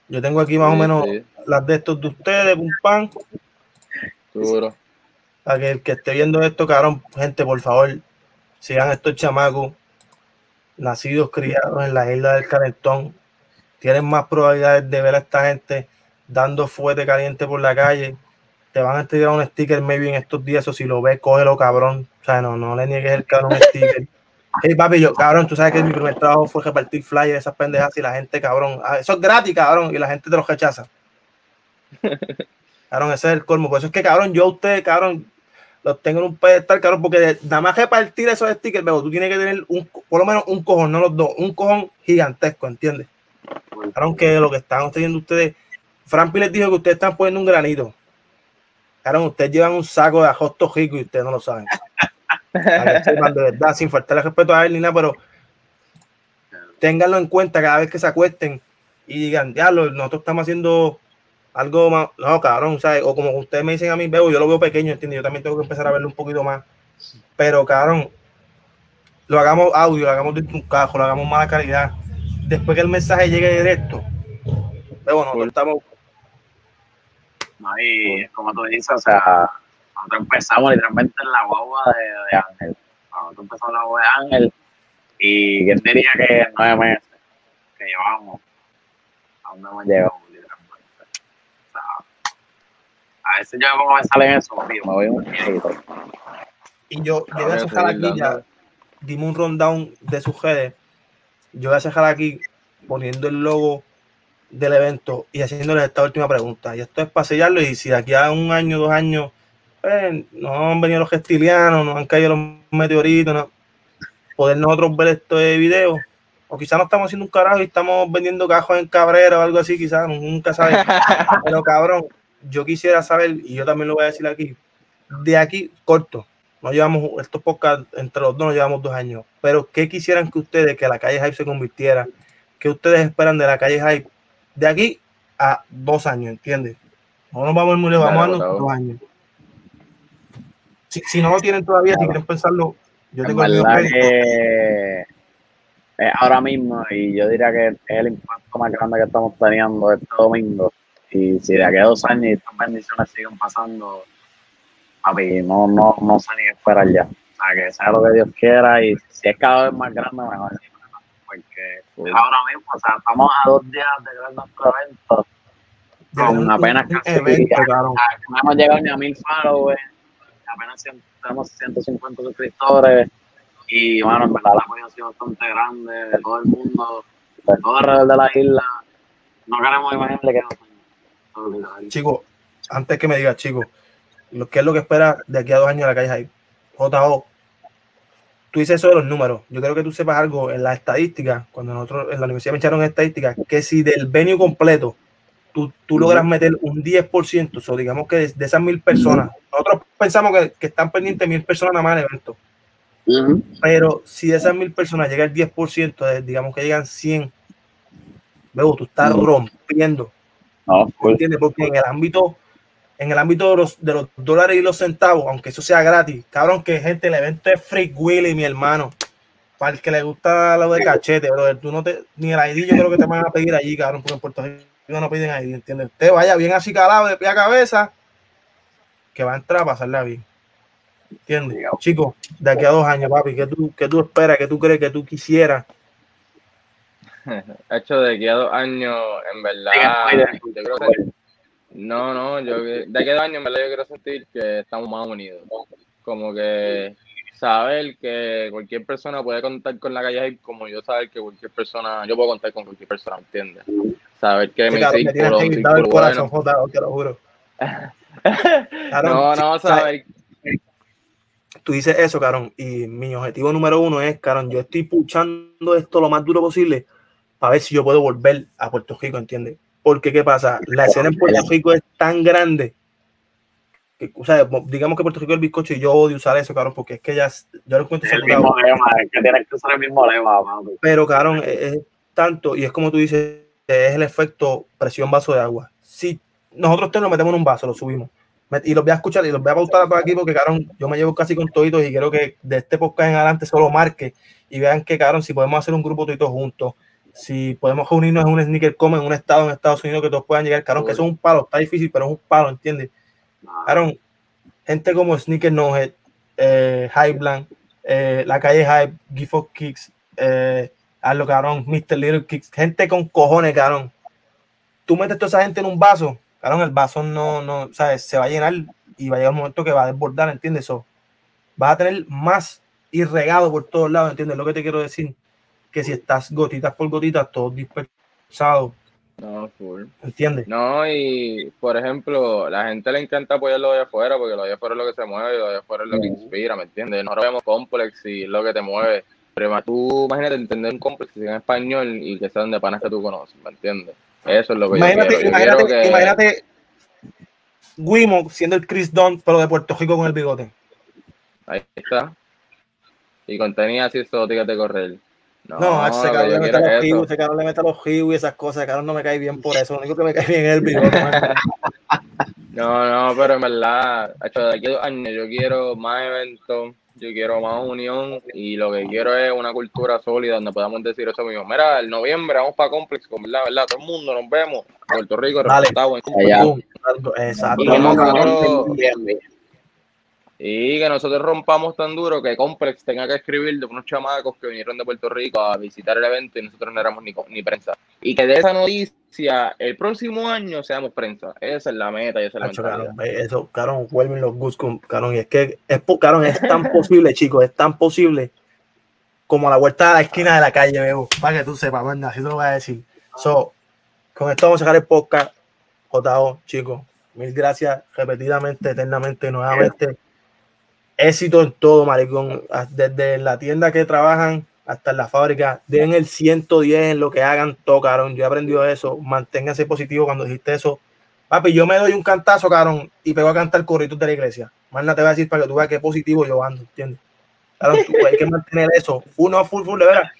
Yo tengo aquí más o menos las de estos de ustedes, un pan. Seguro. Para que el que esté viendo esto, cabrón, gente, por favor, sigan estos chamacos nacidos, criados en la isla del Calentón. Tienen más probabilidades de ver a esta gente dando fuerte caliente por la calle. Te van a tirar un sticker maybe en estos días, o si lo ves, cógelo, cabrón. O sea, no, no le niegues el cabrón sticker. Hey, papi, yo, cabrón, tú sabes que mi primer trabajo fue repartir flyers, esas pendejas, y la gente, cabrón, ah, eso es gratis, cabrón, y la gente te los rechaza. Cabrón, ese es el colmo. Por eso es que, cabrón, yo a usted, cabrón, los tengo en un pedestal, cabrón, porque nada más repartir esos stickers, pero tú tienes que tener un, por lo menos un cojón, no los dos, un cojón gigantesco, ¿entiendes? Cabrón, que lo que están teniendo ustedes, Frampi les dijo que ustedes están poniendo un granito. Cabrón, ustedes llevan un saco de ajosto rico y ustedes no lo saben. de verdad, sin faltarle respeto a él ni nada, pero ténganlo en cuenta cada vez que se acuesten y digan, ya, nosotros estamos haciendo algo más, no, cabrón, ¿sabes? O como ustedes me dicen a mí, veo, yo lo veo pequeño, ¿entiendes? Yo también tengo que empezar a verlo un poquito más. Pero, cabrón, lo hagamos audio, lo hagamos de un cajo, lo hagamos mala calidad. Después que el mensaje llegue directo, pero bueno, estamos. Ahí, como tú dices, o sea, nosotros empezamos literalmente en la guagua de, de Ángel. Nosotros empezamos en la guagua de Ángel y quién diría que nueve meses que llevamos, a dónde hemos llegado a veces yo como me sale eso, me voy un poquito. Y yo, yo voy a dejar aquí ya, dime un rundown de sus redes. Yo voy a dejar aquí poniendo el logo del evento y haciéndoles esta última pregunta. Y esto es para sellarlo y si de aquí a un año, dos años, pues, no han venido los gestilianos, no han caído los meteoritos, no, poder nosotros ver este video. O quizás no estamos haciendo un carajo y estamos vendiendo cajos en Cabrera o algo así, quizás, nunca sabes. Pero cabrón, yo quisiera saber, y yo también lo voy a decir aquí, de aquí, corto, no llevamos, estos podcasts entre los dos no llevamos dos años, pero ¿qué quisieran que ustedes, que la calle Hype se convirtiera? ¿Qué ustedes esperan de la calle Hype de aquí a dos años, ¿entiendes? No nos vamos muy lejos, vamos a dos años. Si, si, no lo tienen todavía, si quieren pensarlo, yo tengo el que ahora mismo, y yo diría que es el impacto más grande que estamos teniendo este domingo, y si de aquí a dos años estas bendiciones siguen pasando, papi, no, no, no sé ni esperar ya. O sea, que sea lo que Dios quiera y si es cada vez más grande, mejor. Porque ahora mismo, o sea, estamos a dos días de crear nuestro evento. Con apenas casi. Evento, claro. No hemos llegado ni a mil followers, apenas tenemos 150 suscriptores. Y bueno, en verdad la apoyo ha sido bastante grande de todo el mundo, de todo alrededor de la isla. No queremos imaginarle que Chico, antes que me digas, chico, lo que es lo que espera de aquí a dos años la calle Hype. JO, tú dices eso de los números. Yo creo que tú sepas algo en la estadística, cuando nosotros en la universidad me echaron estadística, que si del venue completo tú, tú logras meter un 10%, o digamos que de, esas mil personas, nosotros pensamos que, que están pendientes mil personas nada más del evento. Pero si de esas mil personas llega el 10%, digamos que llegan 100, luego tú estás rompiendo porque en el ámbito, en el ámbito de los, de los, dólares y los centavos, aunque eso sea gratis, cabrón, que gente, el evento es Freak Willy, mi hermano. Para el que le gusta lo de cachete, bro, tú no te, ni el ID yo creo que te van a pedir allí, cabrón, porque en Puerto Rico no piden ID, ¿entiendes? Usted vaya bien así calado de pie a cabeza, que va a entrar a pasarle bien. ¿Entiendes? Chicos, de aquí a dos años, papi, ¿qué tú, qué tú esperas, qué tú crees que tú quisieras hecho de aquí a dos años, en verdad, no, no, yo de aquí a dos años, en verdad, yo quiero sentir que estamos más unidos. Como que saber que cualquier persona puede contar con la calle como yo saber que cualquier persona, yo puedo contar con cualquier persona, ¿entiendes? Saber que mi círculo, el corazón, bueno. te lo juro. no, no, saber tú dices eso, Carón, y mi objetivo número uno es, Carón, yo estoy puchando esto lo más duro posible para ver si yo puedo volver a Puerto Rico, ¿entiendes? Porque, ¿qué pasa? La escena en Puerto Rico es tan grande que, o sea, digamos que Puerto Rico es el bizcocho y yo odio usar eso, cabrón, porque es que ya, yo lo encuentro el mismo lema, es que tienes que usar el mismo lema, Pero, cabrón, es, tanto, y es como tú dices, es el efecto presión vaso de agua. Si nosotros te lo metemos en un vaso, lo subimos, y los voy a escuchar y los voy a pautar por aquí porque, cabrón, yo me llevo casi con toditos y quiero que de este podcast en adelante solo marque y vean que, cabrón, si podemos hacer un grupo todito juntos, si podemos reunirnos en un sneaker come en un estado en Estados Unidos que todos puedan llegar, cabrón, que eso es un palo, está difícil, pero es un palo, ¿entiendes? Cabrón, gente como Sneaker No Head, eh, Highblank, eh, La Calle Hype, Give Kicks, eh, Hazlo, cabrón, Mr. Little Kicks, gente con cojones, cabrón. Tú metes toda esa gente en un vaso, cabrón, el vaso no, no, ¿sabes? Se va a llenar y va a llegar un momento que va a desbordar, ¿entiendes? Eso vas a tener más irregado por todos lados, ¿entiendes? Lo que te quiero decir, que si estás gotitas por gotitas, todo dispersado. No, full. ¿Entiendes? No, y por ejemplo, la gente le encanta apoyar lo de afuera, porque lo de afuera es lo que se mueve, lo de afuera es lo que inspira, ¿me entiendes? Nosotros vemos complex y es lo que te mueve. Pero tú imagínate entender un complex en español y que sean de panas que tú conoces, ¿me entiendes? Eso es lo que imagínate, yo quiero. imagínate, que... imagínate Wimo siendo el Chris Dunn, pero de Puerto Rico con el bigote. Ahí está. Y contenía así exóticas de correr. No, no ese cabrón le mete a los hibus, ese cabrón le mete a los y esas cosas, ese cabrón no me cae bien por eso, lo único que me cae bien es el bigote. no, no, pero en verdad, hecho, de aquí a dos años yo quiero más eventos, yo quiero más unión y lo que quiero es una cultura sólida donde podamos decir eso mismo. Mira, el noviembre vamos para Complex, con verdad, verdad, todo el mundo nos vemos. Puerto Rico, resultado en Exacto. Y que nosotros rompamos tan duro que Complex tenga que escribir de unos chamacos que vinieron de Puerto Rico a visitar el evento y nosotros no éramos ni, ni prensa. Y que de esa noticia el próximo año seamos prensa. Esa es la meta y esa es la meta. Eso, cabrón, vuelven los Gus cabrón. Y es que es, cabrón, es tan posible, chicos, es tan posible como a la vuelta de la esquina de la calle, veo. Para que tú sepas, manda, así te lo voy a decir. So, con esto vamos a dejar el podcast. JO, chicos, mil gracias repetidamente, eternamente, nuevamente éxito en todo, maricón. Desde la tienda que trabajan hasta en la fábrica. Den el 110 en lo que hagan, tocaron. Yo he aprendido eso. Manténganse positivo cuando dijiste eso. Papi, yo me doy un cantazo, cabrón, y pego a cantar corritos de la iglesia. Más nada te voy a decir para que tú veas qué positivo yo ando, ¿entiendes? Claro, hay que mantener eso. Full, no, full, full, de verdad.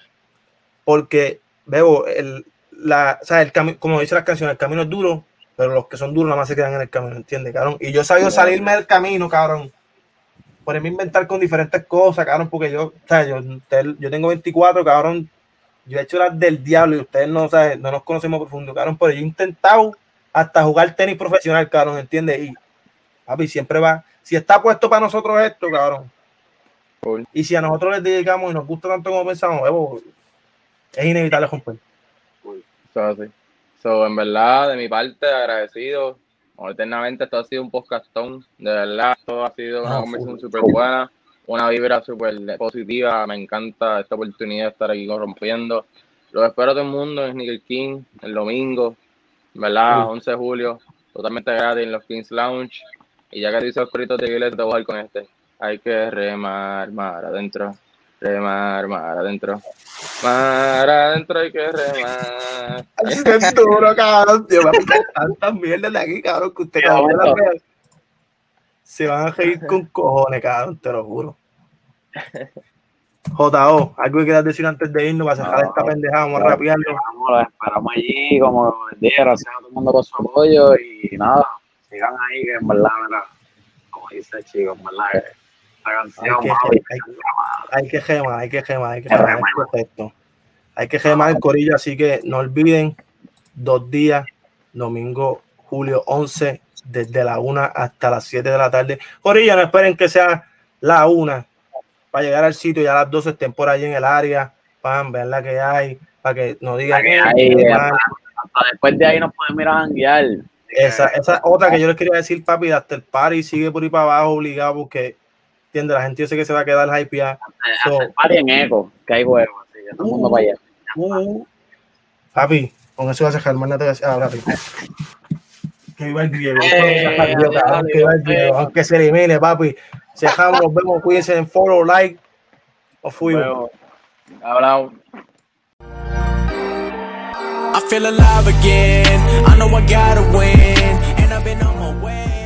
Porque, veo, el, la, o sea, el camino, como dice las canciones, el camino es duro, pero los que son duros nada más se quedan en el camino, ¿entiendes, cabrón? Y yo he sabido salirme del camino, cabrón ponerme a inventar con diferentes cosas, cabrón, porque yo, o sea, yo, yo tengo 24, cabrón, yo he hecho las del diablo y ustedes no, ¿sabes? no nos conocemos profundo, cabrón, pero yo he intentado hasta jugar tenis profesional, cabrón, ¿entiendes? Y, papi, siempre va, si está puesto para nosotros esto, cabrón, y si a nosotros les dedicamos y nos gusta tanto como pensamos, es inevitable romper. So, sí. so, en verdad, de mi parte, agradecido eternamente esto ha sido un podcastón, de verdad, todo ha sido una ah, conversación súper buena, una vibra súper positiva, me encanta esta oportunidad de estar aquí corrompiendo. Lo espero a todo el mundo en Sneaker King el domingo, ¿verdad? 11 de julio, totalmente gratis en los Kings Lounge. Y ya que dice los perritos de iglesia, te voy a jugar con este. Hay que remar, mar adentro, remar, mar adentro. Mar adentro hay que remar. Es duro, cabrón. Tío, me tantas mierdas de aquí, cabrón, que usted cabrón, se van a reír con cojones, cabrón, te lo juro. JO, algo que quieras decir antes de irnos para cerrar esta pendejada, vamos a rapearlo. Esperamos, esperamos allí, como dije, gracias a todo el mundo por su apoyo y nada, sigan ahí, que en verdad, como dice el chico, en verdad, hay que, gemar, hay que gemar, hay que gemar, perfecto. Hay que gemar el corillo, así que no olviden, dos días, domingo, julio 11, desde la 1 hasta las 7 de la tarde. Corillo, no esperen que sea la 1 para llegar al sitio, ya a las 12 estén por ahí en el área, para ver la que hay, para que nos digan. Que después de ahí nos podemos ir a janguear. Esa, esa otra que yo les quería decir, papi, hasta el party sigue por ahí para abajo obligado porque ¿Entiendes? La gente yo sé que se va a quedar hypeada. So, en eco, que hay huevos, así que todo el mundo para allá. Uh, papi, con eso vas a dejar, más nada te voy a Que viva el griego, que viva el griego, aunque se elimine, papi. Se dejamos, nos vemos, cuídense en follow, like, o fuimos. Hablamos. I feel alive again. I know I gotta win, and I've been on my way.